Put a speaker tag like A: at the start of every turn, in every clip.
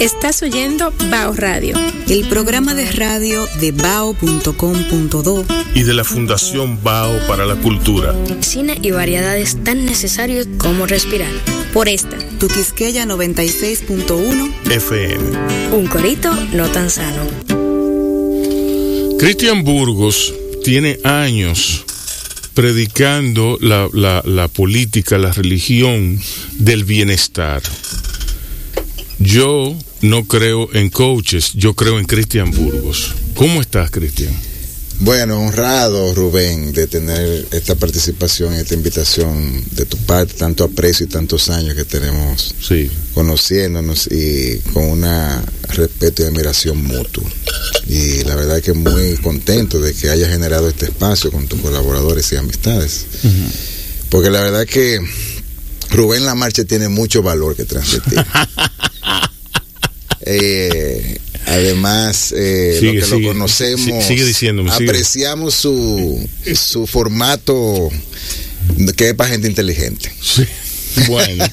A: Estás oyendo Bao Radio,
B: el programa de radio de bao.com.do
C: y de la Fundación Bao para la Cultura.
A: Cine y variedades tan necesarios como respirar. Por esta,
B: Tu Quisqueya 96.1
C: FM.
A: un corito no tan sano.
C: Cristian Burgos tiene años predicando la, la- la política, la religión del bienestar. Yo no creo en coaches, yo creo en Cristian Burgos. ¿Cómo estás, Cristian?
D: Bueno, honrado Rubén de tener esta participación, esta invitación de tu parte, tanto aprecio y tantos años que tenemos
C: Sí.
D: conociéndonos y con una respeto y admiración mutuo. Y la verdad que muy contento de que haya generado este espacio con tus colaboradores y amistades. Porque la verdad que Rubén La Marcha tiene mucho valor que transmitir. Eh, además, eh,
C: Sigue,
D: lo que
C: sigue.
D: lo conocemos,
C: sigue diciéndome,
D: apreciamos su, su formato que es para gente inteligente.
C: Sí. Bueno.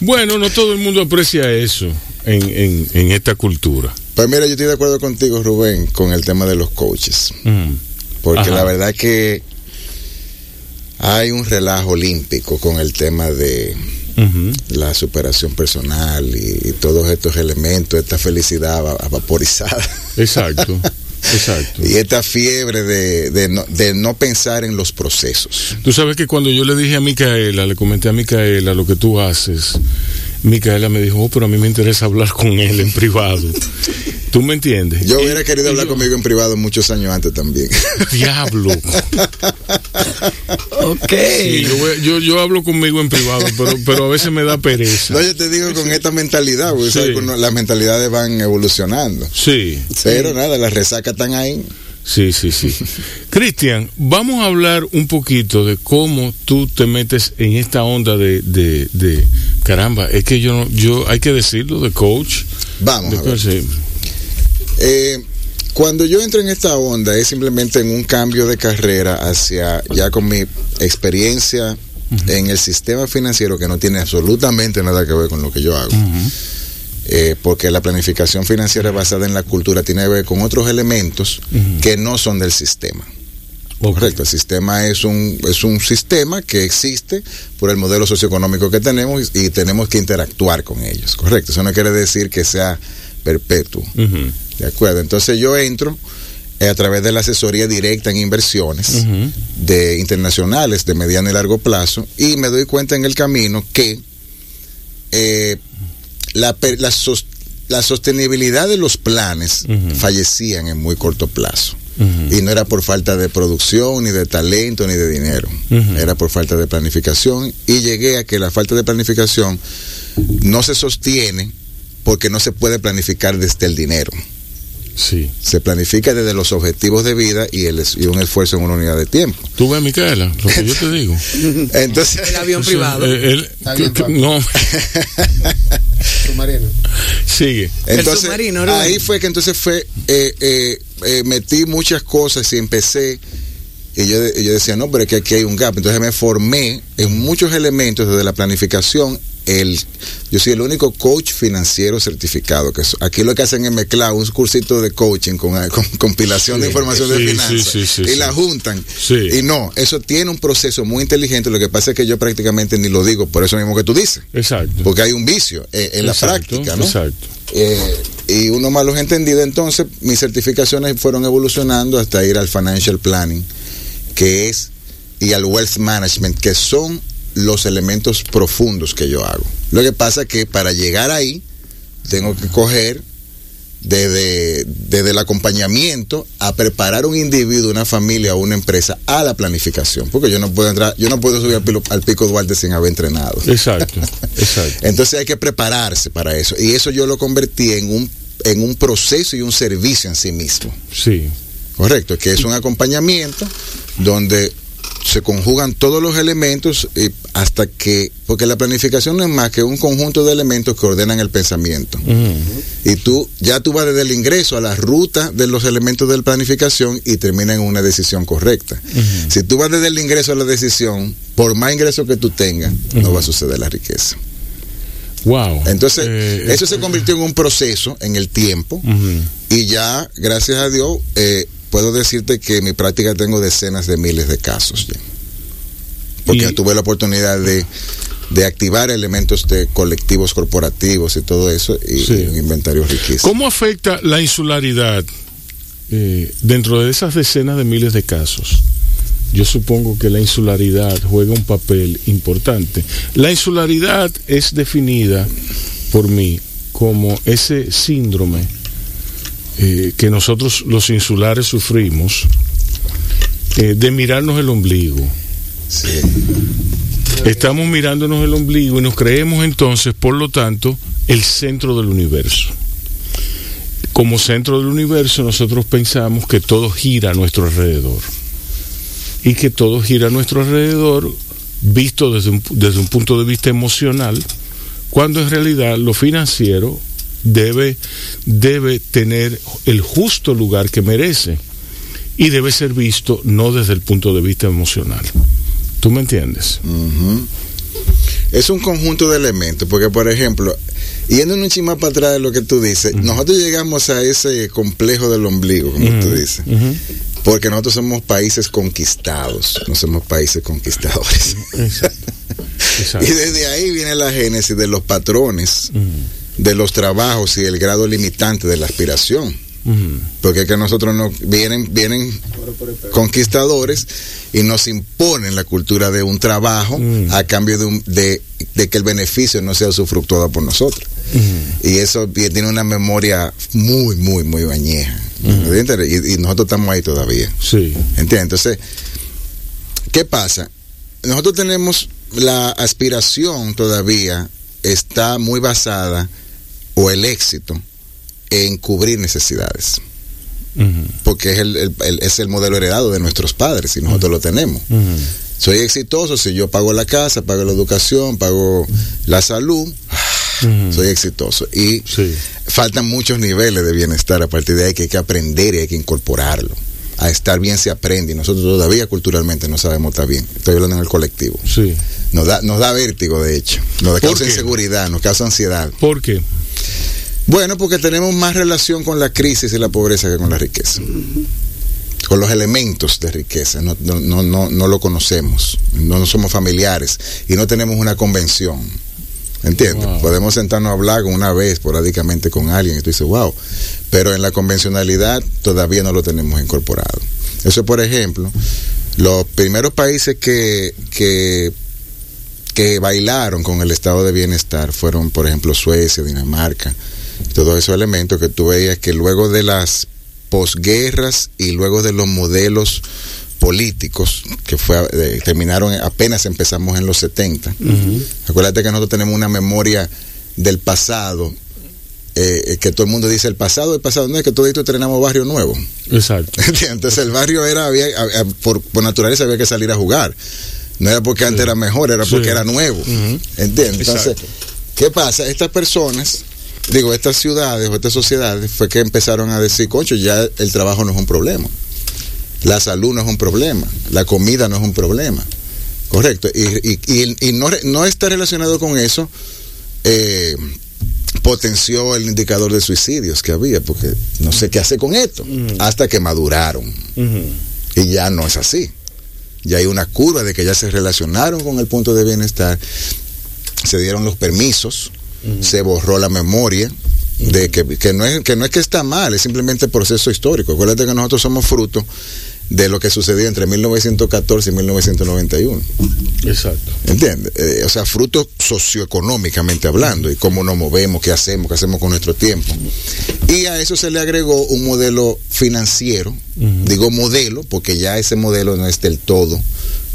C: bueno, no todo el mundo aprecia eso en, en- en esta cultura.
D: Pues mira, yo estoy de acuerdo contigo, Rubén, con el tema de los coaches.
C: Mm.
D: Porque
C: Ajá.
D: la verdad que hay un relajo olímpico con el tema de la superación personal y, y todos estos elementos, esta felicidad va- vaporizada
C: Exacto. Exacto.
D: y esta fiebre de, de no, de no pensar en los procesos.
C: Tú sabes que cuando yo le dije a Micaela, le comenté a Micaela lo que tú haces, Micaela me dijo, oh, pero a mí me interesa hablar con él en privado. ¿Tú me entiendes?
D: Yo hubiera querido
C: y
D: hablar
C: yo,
D: conmigo en privado muchos años antes también.
C: Diablo.
E: Ok.
C: Sí, yo, yo, yo hablo conmigo en privado, pero, pero a veces me da pereza.
D: No, yo te digo con esta mentalidad, porque
C: Sí.
D: sabes las mentalidades van evolucionando.
C: Sí,
D: Pero nada, las resacas están ahí.
C: Sí, sí, sí. Cristian, vamos a hablar un poquito de cómo tú te metes en esta onda de, de, de caramba, es que yo, no- yo, hay que decirlo, de coach.
D: Vamos
C: De
D: a ver.
C: sí.
D: Eh, cuando yo entro en esta onda es simplemente en un cambio de carrera hacia ya con mi experiencia en el sistema financiero que no tiene absolutamente nada que ver con lo que yo hago. Eh, porque la planificación financiera basada en la cultura tiene que ver con otros elementos que no son del sistema. Correcto, el sistema es un, es un sistema que existe por el modelo socioeconómico que tenemos y, y tenemos que interactuar con ellos. Correcto, eso no quiere decir que sea perpetuo. ¿De acuerdo? Entonces yo entro eh, a través de la asesoría directa en inversiones de internacionales de mediano y largo plazo y me doy cuenta en el camino que eh, la, la sos- la sostenibilidad de los planes fallecían en muy corto plazo. Y no era por falta de producción, ni de talento, ni de dinero. Era por falta de planificación. Y llegué a que la falta de planificación no se sostiene porque no se puede planificar desde el dinero.
C: Sí.
D: Se planifica desde los objetivos de vida y, el, y un esfuerzo en una unidad de tiempo.
C: Tú ves, Micaela, lo que yo te digo.
D: Entonces,
E: El avión
C: O sea,
E: privado.
C: eh, que- que-
F: Pablo.
C: no,
F: Submarino.
C: sigue.
D: entonces
E: submarino, ¿no?
D: ahí fue que entonces fue, eh, eh, eh, metí muchas cosas y empecé. Y yo, yo decía, no, pero es que aquí hay un gap. Entonces me formé en muchos elementos desde la planificación. El, yo soy el único coach financiero certificado. que Aquí lo que hacen es mezclar un cursito de coaching con, con compilación de información
C: sí,
D: de finanzas.
C: sí,
D: y la juntan. Y no, eso tiene un proceso muy inteligente. Lo que pasa es que yo prácticamente ni lo digo por eso mismo que tú dices.
C: Exacto.
D: Porque hay un vicio eh, en la práctica, ¿no?
C: Exacto.
D: Eh, y uno más los entendido, entonces mis certificaciones fueron evolucionando hasta ir al financial planning, que es, y al wealth management, que son los elementos profundos que yo hago. Lo que pasa es que para llegar ahí, tengo que coger desde, desde el acompañamiento a preparar un individuo, una familia o una empresa a la planificación. Porque yo no puedo entrar, yo no puedo subir al, pilo- al pico Duarte sin haber entrenado.
C: Exacto. Exacto.
D: Entonces hay que prepararse para eso. Y eso yo lo convertí en un, en un proceso y un servicio en sí mismo.
C: Sí.
D: Correcto, que es un acompañamiento donde se conjugan todos los elementos y hasta que, porque la planificación no es más que un conjunto de elementos que ordenan el pensamiento. Y tú, ya tú vas desde el ingreso a la ruta de los elementos de la planificación y termina en una decisión correcta. Si tú vas desde el ingreso a la decisión, por más ingreso que tú tengas, no va a suceder la riqueza.
C: Wow.
D: Entonces,
C: Eh,
D: eso se convirtió en un proceso en el tiempo y ya, gracias a Dios, eh, puedo decirte que en mi práctica tengo decenas de miles de casos. Porque
C: Y-
D: tuve la oportunidad de, de activar elementos de colectivos corporativos y todo eso y,
C: Sí.
D: y un inventario riquísimo.
C: ¿Cómo afecta la insularidad eh, dentro de esas decenas de miles de casos? Yo supongo que la insularidad juega un papel importante. La insularidad es definida por mí como ese síndrome eh, que nosotros los insulares sufrimos eh, de mirarnos el ombligo.
D: Sí.
C: Estamos mirándonos el ombligo y nos creemos entonces, por lo tanto, el centro del universo. Como centro del universo nosotros pensamos que todo gira a nuestro alrededor. Y que todo gira a nuestro alrededor visto desde un, desde un punto de vista emocional, cuando en realidad lo financiero debe, debe tener el justo lugar que merece y debe ser visto no desde el punto de vista emocional. ¿Tú me entiendes?
D: Es un conjunto de elementos, porque por ejemplo, yendo un chisme para atrás de lo que tú dices, nosotros llegamos a ese complejo del ombligo, como tú dices, porque nosotros somos países conquistados, no somos países conquistadores.
C: Exacto. Exacto.
D: Y desde ahí viene la génesis de los patrones. De los trabajos y el grado limitante de la aspiración. Porque es que nosotros no vienen, vienen conquistadores y nos imponen la cultura de un trabajo
C: Mm.
D: a cambio de, un- de, de que el beneficio no sea usufructuado por nosotros.
C: Ujú.
D: Y eso tiene una memoria muy, muy, muy añeja. Y, y nosotros estamos ahí todavía.
C: Sí.
D: ¿Entiendes? Entonces, ¿qué pasa? Nosotros tenemos la aspiración todavía está muy basada, o el éxito, en cubrir necesidades. Porque es el, el- el- es el modelo heredado de nuestros padres y nosotros lo tenemos. Soy exitoso si yo pago la casa, pago la educación, pago la salud, soy exitoso. Y
C: Sí.
D: faltan muchos niveles de bienestar a partir de ahí que hay que aprender y hay que incorporarlo. A estar bien se aprende y nosotros todavía culturalmente no sabemos estar bien. Estoy hablando en el colectivo.
C: Sí.
D: Nos da, nos da vértigo, de hecho. Nos
C: ¿Por
D: causa inseguridad, nos causa ansiedad.
C: ¿Por qué?
D: Bueno, porque tenemos más relación con la crisis y la pobreza que con la riqueza. Con los elementos de riqueza. No, no, no, no, lo conocemos. No, somos familiares. Y no tenemos una convención. ¿Entiendes?
C: Wow.
D: Podemos sentarnos a hablar una vez esporádicamente con alguien y tú dices, wow. Pero en la convencionalidad todavía no lo tenemos incorporado. Eso, por ejemplo, los primeros países que, que, que bailaron con el estado de bienestar fueron, por ejemplo, Suecia, Dinamarca, todos esos elementos que tú veías que luego de las posguerras y luego de los modelos políticos que fue eh, terminaron apenas empezamos en los 70
C: Ujú.
D: acuérdate que nosotros tenemos una memoria del pasado eh, eh, que todo el mundo dice el pasado el pasado no es que todito estrenamos barrio nuevo
C: Exacto.
D: Entonces el barrio era, había, había- por, por naturaleza había que salir a jugar. No era porque antes era mejor, era
C: Sí.
D: porque era nuevo. ¿Entiendes? Entonces,
C: Exacto.
D: ¿qué pasa? Estas personas, digo, estas ciudades o estas sociedades fue que empezaron a decir, cocho, ya el trabajo no es un problema. La salud no es un problema. La comida no es un problema. Correcto. Y, y, y- y no, está relacionado con eso. eh, potenció el indicador de suicidios que había, porque no sé qué hacer con esto, hasta que maduraron. Y ya no es así. Ya hay una curva de que ya se relacionaron con el punto de bienestar, se dieron los permisos, se borró la memoria de que, que no es, que no es que está mal, es simplemente proceso histórico. Acuérdate que nosotros somos fruto de lo que sucedió entre 1914 y 1991.
C: Exacto.
D: ¿Entiendes? Eh, o sea, fruto socioeconómicamente hablando y cómo nos movemos, qué hacemos, qué hacemos con nuestro tiempo. Y a eso se le agregó un modelo financiero, digo modelo, porque ya ese modelo no es del todo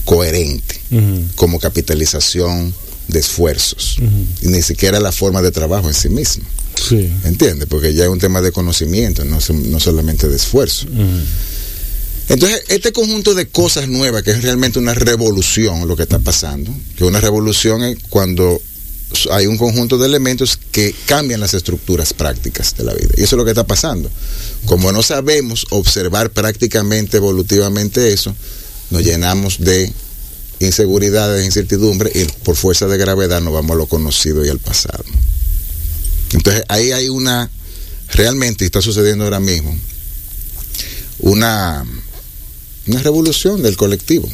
D: coherente como capitalización de esfuerzos y ni siquiera la forma de trabajo en sí mismo.
C: Sí.
D: ¿Entiendes? Porque ya es un tema de conocimiento, no, no solamente de esfuerzo. Entonces, este conjunto de cosas nuevas, que es realmente una revolución lo que está pasando, que una revolución es cuando hay un conjunto de elementos que cambian las estructuras prácticas de la vida. Y eso es lo que está pasando. Como no sabemos observar prácticamente, evolutivamente eso, nos llenamos de inseguridades, incertidumbre y por fuerza de gravedad nos vamos a lo conocido y al pasado. Entonces ahí hay una, realmente está sucediendo ahora mismo, una, una revolución del colectivo,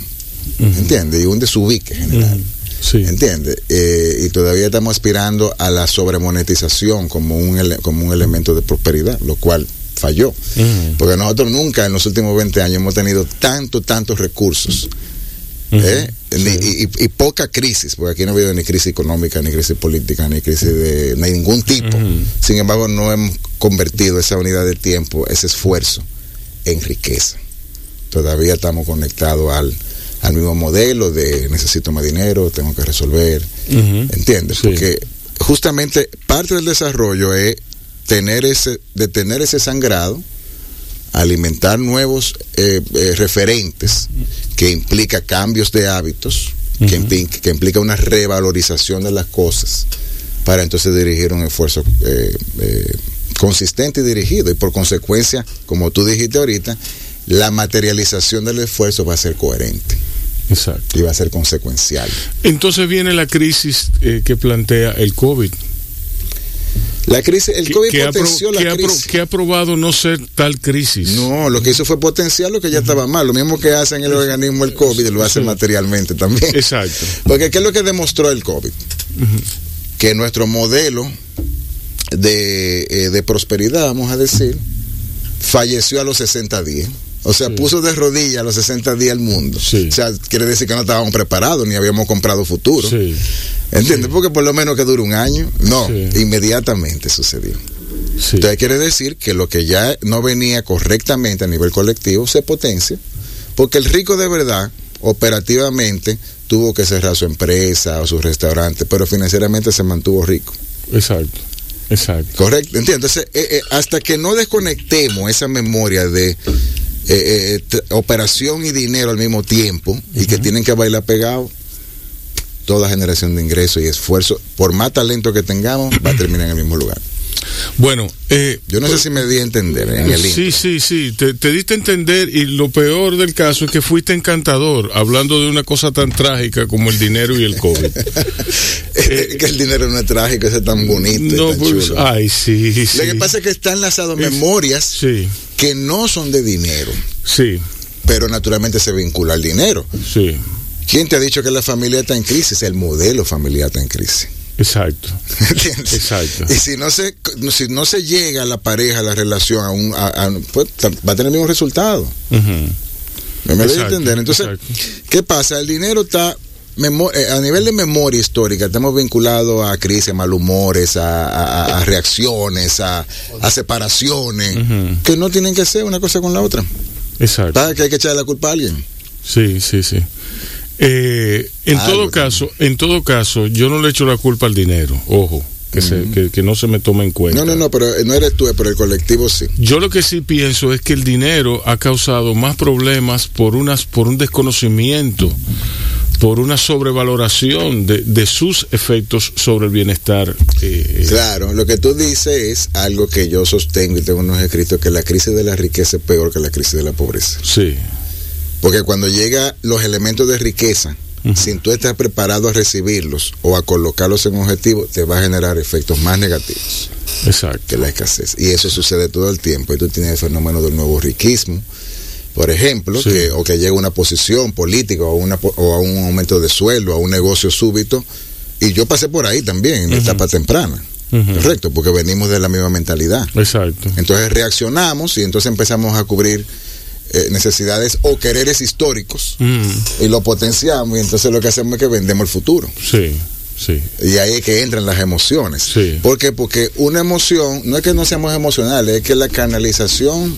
D: ¿entiendes? Y un desubique general.
C: Sí.
D: ¿Entiendes? Eh, y todavía estamos aspirando a la sobremonetización como un, ele- como un elemento de prosperidad, lo cual falló. Porque nosotros nunca en los últimos 20 años hemos tenido tanto, tantos recursos. ¿eh?
C: Sí.
D: y, y poca crisis, porque aquí no ha habido ni crisis económica, ni crisis política, ni crisis de, ningún tipo. Sin embargo, no hemos convertido esa unidad de tiempo, ese esfuerzo, en riqueza. Todavía estamos conectados al, al mismo modelo de necesito más dinero, tengo que resolver. ¿Entiendes?
C: Sí.
D: Porque justamente parte del desarrollo es tener ese, de tener ese sangrado, alimentar nuevos eh, eh, referentes que implica cambios de hábitos, que, implica, que implica una revalorización de las cosas, para entonces dirigir un esfuerzo eh, consistente y dirigido. Y por consecuencia, como tú dijiste ahorita, la materialización del esfuerzo va a ser coherente
C: Exacto.
D: y va a ser consecuencial.
C: Entonces viene la crisis eh, que plantea el COVID.
D: La crisis, el
C: que-
D: COVID
C: que, ha pro-
D: potenció la
C: que ha pro-
D: crisis.
C: que ha probado no ser tal crisis.
D: No, lo que hizo fue potenciar lo que ya estaba mal. Lo mismo que hace en el organismo el COVID, lo hace
C: Sí.
D: materialmente también.
C: Exacto.
D: Porque ¿qué es lo que demostró el COVID? Que nuestro modelo de, eh, de prosperidad, vamos a decir, falleció a los 60 días. O sea,
C: Sí.
D: puso de rodillas los 60 días al mundo.
C: Sí.
D: O sea, quiere decir que no estábamos preparados ni habíamos comprado futuro.
C: Sí.
D: ¿Entiendes? Porque por lo menos que dure un año. No, inmediatamente sucedió. Entonces quiere decir que lo que ya no venía correctamente a nivel colectivo se potencia, porque el rico de verdad, operativamente, tuvo que cerrar su empresa o su restaurante, pero financieramente se mantuvo rico.
C: Exacto. Exacto.
D: ¿Correcto? ¿Entiendes? Entonces, eh, eh, hasta que no desconectemos esa memoria de eh, eh, operación y dinero al mismo tiempo y que tienen que bailar pegados, toda generación de ingresos y esfuerzo, por más talento que tengamos, va a terminar en el mismo lugar.
C: Bueno, eh,
D: Yo no sé si me di a entender en el
C: Sí, sí, sí, te, te diste a entender y lo peor del caso es que fuiste encantador hablando de una cosa tan trágica como el dinero y el COVID.
D: Es que el dinero no es trágico, es tan bonito.
C: no,
D: tan
C: pues,
D: chulo.
C: ay, sí, sí.
D: Lo que pasa es que están enlazadas
C: Es-
D: memorias
C: Sí,
D: que no son de dinero,
C: sí,
D: pero naturalmente se vincula al dinero.
C: sí,
D: ¿Quién te ha dicho que la familia está en crisis? El modelo familiar está en crisis.
C: Exacto.
D: ¿Entiendes?
C: Exacto.
D: Y si no se, si no se llega a la pareja, a la relación, a un, a- a- pues, va a tener el mismo resultado.
C: Ujú.
D: ¿Me, me a entender? Entonces,
C: exacto.
D: ¿qué pasa? El dinero está eh, a nivel de memoria histórica, estamos vinculados a crisis, a malhumores, a, a- a reacciones, a, a separaciones, que no tienen que ser una cosa con la otra.
C: Exacto.
D: ¿Para que hay que echarle la culpa a alguien?
C: Sí, sí, sí. Eh, en
D: Algo
C: todo caso, en todo caso, yo no le echo la culpa al dinero, ojo, que, se- que, que no se me tome en cuenta.
D: No, no, no, pero eh, no eres tú, pero el colectivo sí.
C: Yo lo que sí pienso es que el dinero ha causado más problemas por unas, por un desconocimiento, por una sobrevaloración de, de sus efectos sobre el bienestar. eh,
D: Claro, lo que tú dices es algo que yo sostengo y tengo unos escritos, que la crisis de la riqueza es peor que la crisis de la pobreza.
C: sí,
D: Porque cuando llega los elementos de riqueza,
C: Ujú.
D: sin tú estar preparado a recibirlos o a colocarlos en objetivo, te va a generar efectos más negativos
C: exacto.
D: que la escasez. Y eso sucede todo el tiempo. Y tú tienes el fenómeno del nuevo riquismo, por ejemplo,
C: Sí.
D: que, o que llega una posición política o, una, o a un aumento de sueldo, a un negocio súbito. Y yo pasé por ahí también, en etapa temprana. Correcto, porque venimos de la misma mentalidad.
C: Exacto.
D: Entonces reaccionamos y entonces empezamos a cubrir eh, necesidades o quereres históricos
C: Mm,
D: y lo potenciamos y entonces lo que hacemos es que vendemos el futuro.
C: sí, sí.
D: Y ahí es que entran las emociones.
C: Sí.
D: ¿Por qué? Porque una emoción, no es que no seamos emocionales, es que la canalización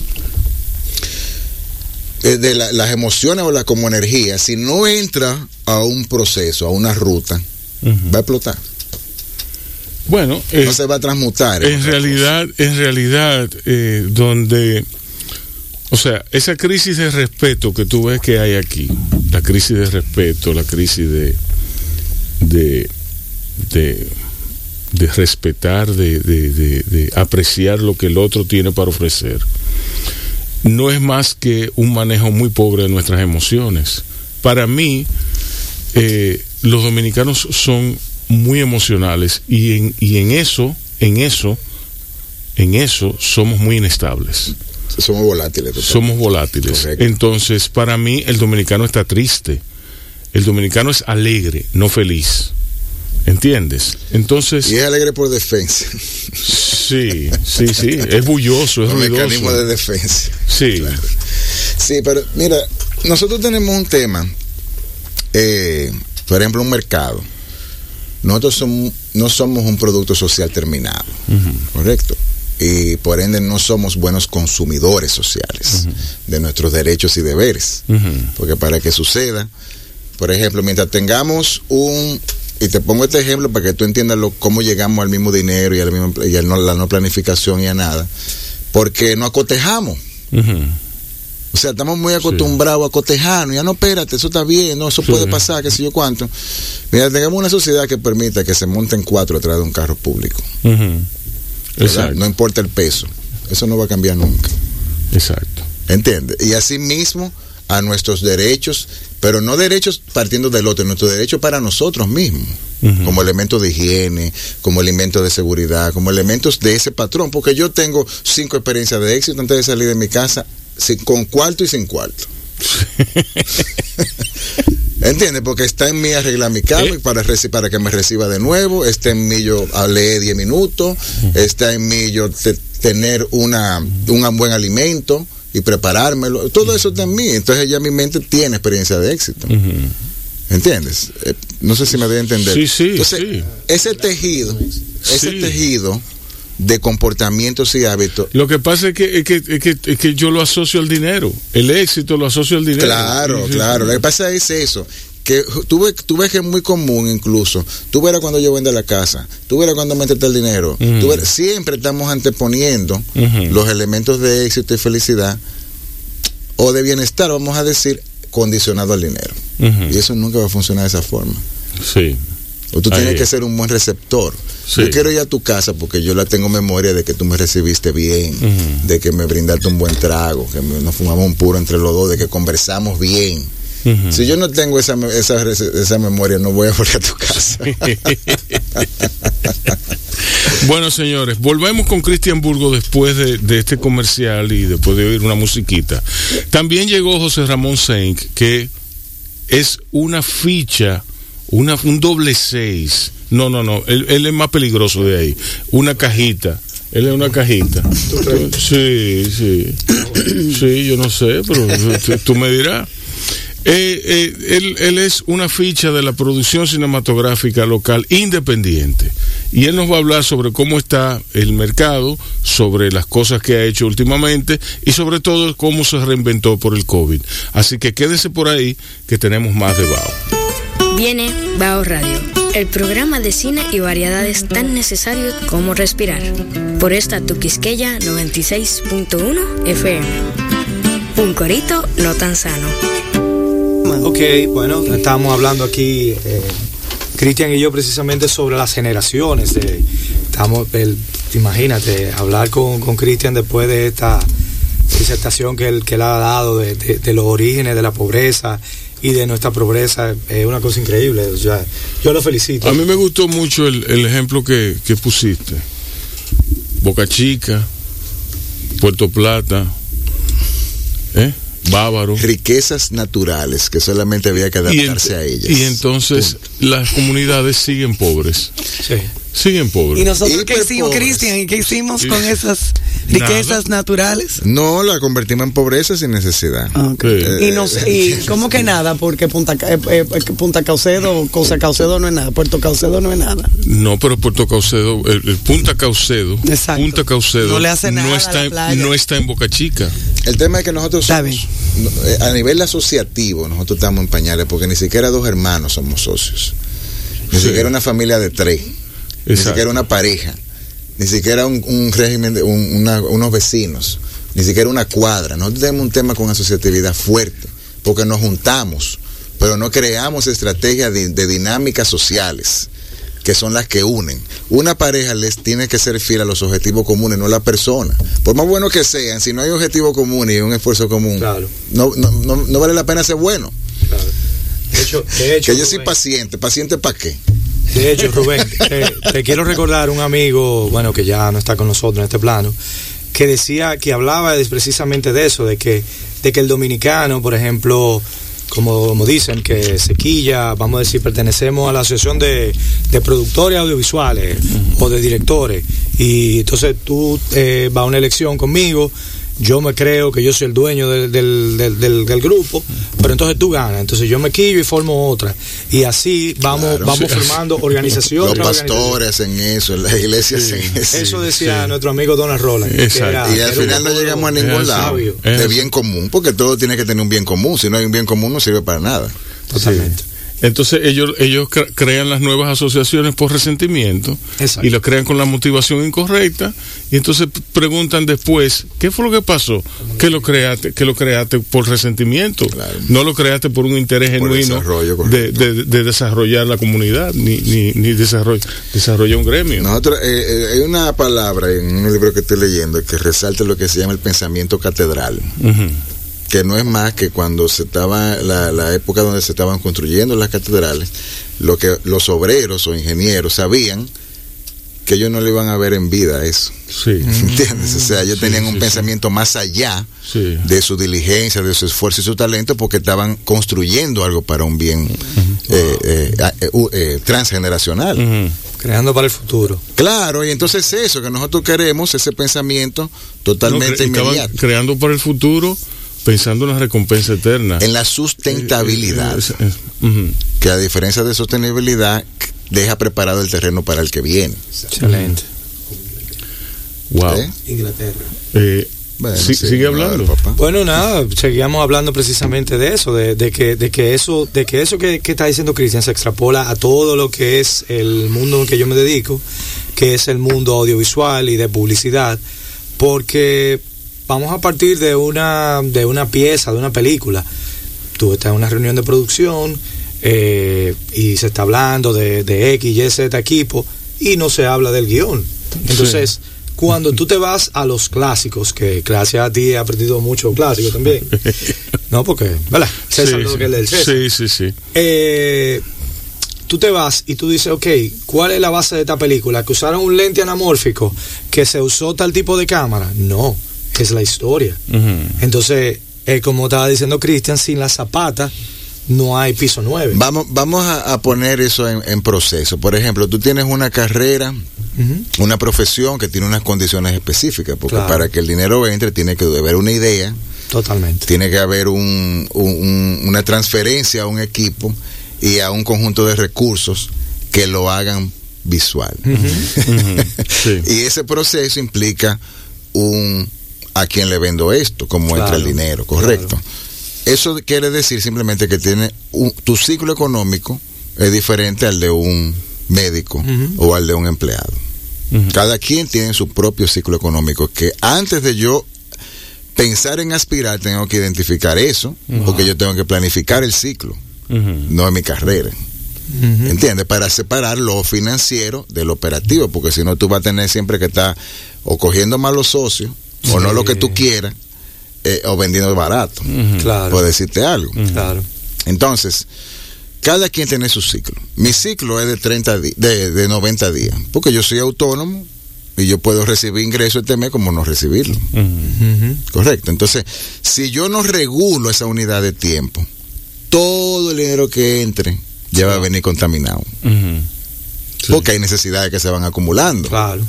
D: eh, de la- las emociones o la como energía, si no entra a un proceso, a una ruta, va a explotar.
C: Bueno, eh,
D: No se va a transmutar.
C: en realidad, en realidad, eh, donde, o sea, esa crisis de respeto que tú ves que hay aquí, la crisis de respeto, la crisis de, de, de, respetar, de- de apreciar lo que el otro tiene para ofrecer, no es más que un manejo muy pobre de nuestras emociones. Para mí, eh, los dominicanos son muy emocionales y en, y en eso en eso, en eso somos muy inestables.
D: Somos volátiles. total.
C: Somos volátiles.
D: Correcto.
C: Entonces, para mí, el dominicano está triste. El dominicano es alegre, no feliz. ¿Entiendes? Entonces,
D: Y es alegre por defensa.
C: sí, sí, sí. Es bulloso, es
D: Un mecanismo de
C: ruidoso.
D: defensa.
C: Sí,
D: Sí, pero mira, nosotros tenemos un tema, eh, por ejemplo, un mercado. Nosotros somos, no somos un producto social terminado, ¿correcto? Y por ende no somos buenos consumidores sociales de nuestros derechos y deberes. Porque para que suceda, por ejemplo, mientras tengamos un, y te pongo este ejemplo para que tú entiendas lo, cómo llegamos al mismo dinero y a la, misma, y a no- la no planificación y a nada, porque no acotejamos. O sea, estamos muy acostumbrados a cotejarnos. Ya no, espérate, eso está bien, no, eso
C: Sí.
D: puede pasar, qué sé yo cuánto. Mira, tengamos una sociedad que permita que se monten cuatro atrás de un carro público.
C: Exacto,
D: No importa el peso. Eso no va a cambiar nunca.
C: exacto.
D: ¿Entiendes? Y así mismo a nuestros derechos, pero no derechos partiendo del otro, nuestros derechos para nosotros mismos, como elementos de higiene, como elementos de seguridad, como elementos de ese patrón, porque yo tengo cinco experiencias de éxito antes de salir de mi casa, sin- con cuarto y sin cuarto. ¿Entiendes? Porque está en mí arreglar mi cama y para, para que me reciba de nuevo, está en mí yo leer 10 minutos, está en mí yo te- tener una, un buen alimento y preparármelo. Todo eso está en mí. Entonces ya mi mente tiene experiencia de éxito. ¿Entiendes? Eh, no sé si me doy a entender.
C: Sí, sí,
D: Entonces,
C: sí.
D: ese tejido, ese tejido de comportamientos y hábitos
C: Lo que pasa es que, es que, es que, es que yo lo asocio al dinero. El éxito lo asocio al dinero.
D: Claro,
C: Sí,
D: claro.
C: sí.
D: Lo que pasa es eso. Que tú ves, tú ves que es muy común incluso. Tú verás cuando yo vendo la casa. Tú verás cuando me entrete el dinero.
C: Ujú.
D: Tú verás- siempre estamos anteponiendo los elementos de éxito y felicidad o de bienestar, vamos a decir, condicionado al dinero. Y eso nunca va a funcionar de esa forma.
C: Sí.
D: O tú
C: Ahí
D: tienes
C: es.
D: que ser un buen receptor.
C: Sí.
D: Yo quiero ir a tu casa porque yo la tengo memoria de que tú me recibiste bien, de que me brindaste un buen trago, que me- nos fumamos un puro entre los dos, de que conversamos bien. Si yo no tengo esa, esa, esa memoria, no voy a volver a tu casa.
C: Bueno, señores, volvemos con Cristian Burgo después de, de este comercial y después de oír una musiquita. También llegó José Ramón Senk, que es una ficha, una, un doble seis. No, no, no, él, él es más peligroso de ahí. Una cajita. Él es una cajita. Sí, sí. Sí, yo no sé, pero tú, tú me dirás. Eh, eh, él, él es una ficha de la producción cinematográfica local independiente. Y él nos va a hablar sobre cómo está el mercado, sobre las cosas que ha hecho últimamente y sobre todo cómo se reinventó por el COVID. Así que quédese por ahí que tenemos más de Bao.
A: Viene Bao Radio, el programa de cine y variedades tan necesarios como respirar. Por esta tu Quisqueya 96.1 FM. Un corito no tan sano.
E: Ok, bueno, estábamos hablando aquí, eh, Cristian y yo, precisamente sobre las generaciones. De, estamos, el- imagínate, hablar con, con Cristian después de esta disertación que él, que él ha dado de, de- de los orígenes de la pobreza y de nuestra pobreza es una cosa increíble. O sea, yo lo felicito.
C: A mí me gustó mucho el, el ejemplo que, que pusiste. Boca Chica, Puerto Plata, ¿eh? Bávaro.
D: Riquezas naturales que solamente había que
C: Y,
D: adaptarse a ellas.
C: y entonces las comunidades siguen pobres.
E: Sí.
C: Siguen pobres.
F: ¿Y nosotros
D: Hiper
F: qué hicimos. Cristian? ¿Y qué hicimos con esas
C: Nada.
F: riquezas naturales?
D: No, la convertimos en pobreza sin necesidad.
C: Sí.
F: Y, no sé- y cómo que nada, porque Punta, eh, eh, Punta Caucedo, Cosa Caucedo no es nada, Puerto Caucedo no es nada.
C: No, pero Puerto Caucedo, el, el Punta Caucedo,
F: Exacto.
C: Punta Caucedo
F: No le hace nada
C: no está, en- no está en Boca Chica.
D: El tema es que nosotros somos, eh, a nivel asociativo, nosotros estamos en pañales porque ni siquiera dos hermanos somos socios. Ni
C: Sí.
D: siquiera una familia de tres. Ni siquiera una pareja. Ni siquiera un, un régimen, de un- una- unos vecinos. Ni siquiera una cuadra. Nosotros tenemos un tema con asociatividad fuerte porque nos juntamos, pero no creamos estrategias de, de dinámicas sociales que son las que unen. Una pareja les tiene que ser fiel a los objetivos comunes, no a la persona. Por más bueno que sean, si no hay objetivo común y un esfuerzo común,
E: Claro.
D: no, no, no, no vale la pena ser bueno.
E: Claro. De hecho, de hecho
D: Que yo soy paciente. ¿Paciente para qué?
E: De hecho, Rubén, te, te quiero recordar un amigo, bueno, que ya no está con nosotros en este plano, que decía, que hablaba de- precisamente de eso, de que, de que el dominicano, por ejemplo, como, como dicen, que Sequilla, vamos a decir, pertenecemos a la Asociación de, de Productores Audiovisuales o de Directores, y entonces tú eh, vas a una elección conmigo, yo me creo que yo soy el dueño del, del, del- del- del grupo, pero entonces tú ganas, entonces yo me quillo y formo otra, y así vamos,
D: Claro.
E: vamos
C: Sí.
E: formando organización
D: Los
E: tras organización.
D: pastores hacen eso, las iglesias hacen eso.
E: Eso decía
C: sí.
E: nuestro amigo Donald Roland. era-
D: Y al final no llegamos a ningún lado
E: sabio.
D: De bien común, porque todo tiene que tener un bien común. Si no hay un bien común, no sirve para nada.
E: Totalmente.
C: Entonces ellos, ellos cre- crean las nuevas asociaciones por resentimiento
E: Exacto.
C: y lo crean con la motivación incorrecta y entonces preguntan después, ¿qué fue lo que pasó? Que lo creaste, que lo creaste por resentimiento,
D: Claro.
C: no lo creaste por un interés
D: Por
C: genuino de,
D: correcto.
C: de- de desarrollar la comunidad, ni, ni, ni desarroll- desarrollar un gremio.
D: Nosotros, eh, eh, hay una palabra en un libro que estoy leyendo que resalta lo que se llama el pensamiento catedral. Que no es más que cuando se estaba, la, la época donde se estaban construyendo las catedrales, lo que los obreros o ingenieros sabían que ellos no le iban a ver en vida eso.
C: Sí,
D: ¿Entiendes? O sea, ellos
C: Sí,
D: tenían un
C: sí.
D: pensamiento más allá
C: sí.
D: de su diligencia, de su esfuerzo y su talento, porque estaban construyendo algo para un bien eh, eh, eh, uh, eh, transgeneracional.
E: Creando para el futuro.
D: Claro, y entonces eso que nosotros queremos, ese pensamiento
C: No,
D: totalmente
C: cre-
D: inmediato,
C: creando para el futuro pensando en la recompensa eterna.
D: en la sustentabilidad,
C: Eh, eh, eh,
D: que a diferencia de sostenibilidad, deja preparado el terreno para el que viene.
E: Excelente.
C: Wow.
D: ¿Eh?
E: Inglaterra.
C: Eh,
D: Bueno,
C: sí- sigue hablando.
D: papá.
E: Bueno, nada, seguíamos hablando precisamente de eso, de, de que, de que eso, de que eso que, que está diciendo Cristian se extrapola a todo lo que es el mundo en que yo me dedico, que es el mundo audiovisual y de publicidad, porque vamos a partir de una, de una pieza, de una película. Tú estás en una reunión de producción eh, y se está hablando de, de X, Y, Z equipo y no se habla del guion. Entonces, cuando tú te vas a los clásicos, que gracias a ti he aprendido mucho clásico también, no porque, ¿verdad? César
C: Sí,
E: lo
C: sí.
E: que es del César.
C: sí, sí, sí.
E: Eh, tú te vas y tú dices, ok, ¿cuál es la base de esta película? ¿Que usaron un lente anamórfico? ¿Que se usó tal tipo de cámara? No, es la historia. Entonces, eh, como estaba diciendo Cristian, sin la zapata no hay piso 9.
D: Vamos, vamos a, a poner eso en, en proceso. Por ejemplo, tú tienes una carrera, una profesión que tiene unas condiciones específicas, porque
E: Claro.
D: para que el dinero entre tiene que haber una idea,
E: Totalmente.
D: tiene que haber un, un- un- una transferencia a un equipo y a un conjunto de recursos que lo hagan visual.
C: Sí.
D: y ese proceso implica un a quién le vendo esto, cómo entra el dinero, correcto.
E: claro.
D: Eso quiere decir simplemente que tiene un- tu ciclo económico es diferente al de un médico o al de un empleado. Cada quien tiene su propio ciclo económico que antes de yo pensar en aspirar tengo que identificar eso porque yo tengo que planificar el ciclo, no en mi carrera. ¿Entiendes? Para separar lo financiero del operativo, porque si no tú vas a tener siempre que estar o cogiendo malos socios, o no lo que tú quieras, eh, o vendiendo barato,
C: Ujú.
E: Claro.
D: por decirte algo.
E: Claro.
D: Entonces, cada quien tiene su ciclo. Mi ciclo es de 30 di- de, de 90 días, porque yo soy autónomo y yo puedo recibir ingresos este mes como no recibirlo. Correcto. Entonces, si yo no regulo esa unidad de tiempo, todo el dinero que entre ya va a venir contaminado.
C: Sí.
D: Porque hay necesidades que se van acumulando.
E: Claro.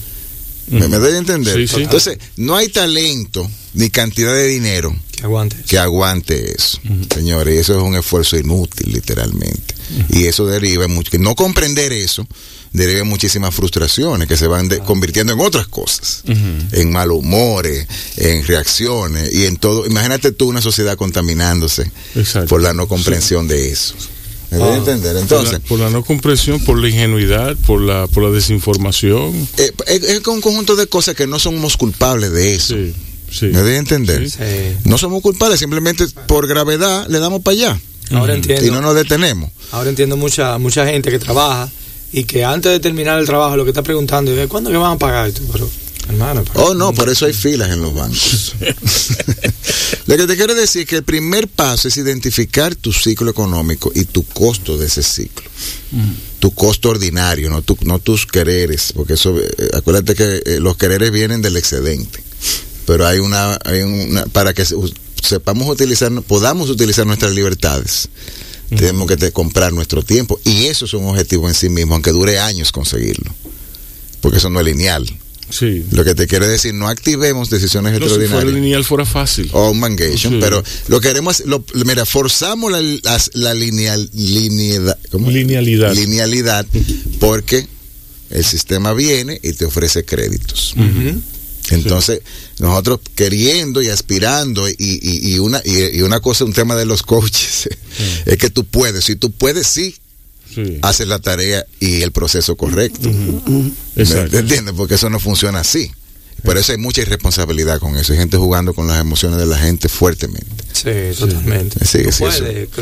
D: ¿Me, me doy a entender?
C: Sí, sí.
D: Entonces, no hay talento ni cantidad de dinero
E: Que aguante.
D: que aguante eso, señores. Y eso es un esfuerzo inútil, literalmente. Y eso deriva en mucho. No comprender eso deriva en muchísimas frustraciones que se van de- convirtiendo en otras cosas.
C: Ujú.
D: En mal humores, en reacciones y en todo. Imagínate tú una sociedad contaminándose
C: Exacto.
D: por la no comprensión de eso. ¿Me a
E: Ah.
D: entender?
C: Por la,
D: Entonces,
C: por la no comprensión, por la ingenuidad, por la, por la desinformación.
D: eh, es, es un conjunto de cosas que no somos culpables de eso.
C: Sí, sí.
D: ¿Me doy a entender?
C: Sí.
E: Sí.
D: No somos culpables, simplemente por gravedad le damos para allá
E: Ahora entiendo.
D: y no nos detenemos.
E: Ahora entiendo mucha mucha gente que trabaja y que antes de terminar el trabajo lo que está preguntando es ¿cuándo que van a pagar? Pero, hermano,
D: Oh, no, por eso hay filas en los bancos. Lo que te quiero decir es que el primer paso es identificar tu ciclo económico y tu costo de ese ciclo. Tu costo ordinario, no, tu- no tus quereres, porque eso, eh, acuérdate que eh, los quereres vienen del excedente. Pero hay una, hay una para que se- sepamos utilizar, podamos utilizar nuestras libertades. Tenemos que te- comprar nuestro tiempo. Y eso es un objetivo en sí mismo, aunque dure años conseguirlo. Porque eso no es lineal.
C: Sí.
D: Lo que te quiero decir, no activemos decisiones
C: No, si fuera
D: extraordinarias
C: lineal fuera fácil.
D: o un mangation,
C: Sí.
D: pero lo queremos, lo, mira, forzamos la, la, la lineal, linealidad, ¿cómo?
C: Linealidad.
D: linealidad porque el sistema viene y te ofrece créditos. Entonces, nosotros queriendo y aspirando, y, y- y una, y, y una cosa, un tema de los coaches, es que tú puedes, si tú puedes, sí,
C: Sí.
D: haces la tarea y el proceso correcto. ¿Me
C: Exacto.
D: entiendes? Porque eso no funciona así. Por eso hay mucha irresponsabilidad con eso. Hay gente jugando con las emociones de la gente fuertemente.
E: Sí, totalmente.
D: Sí, sí,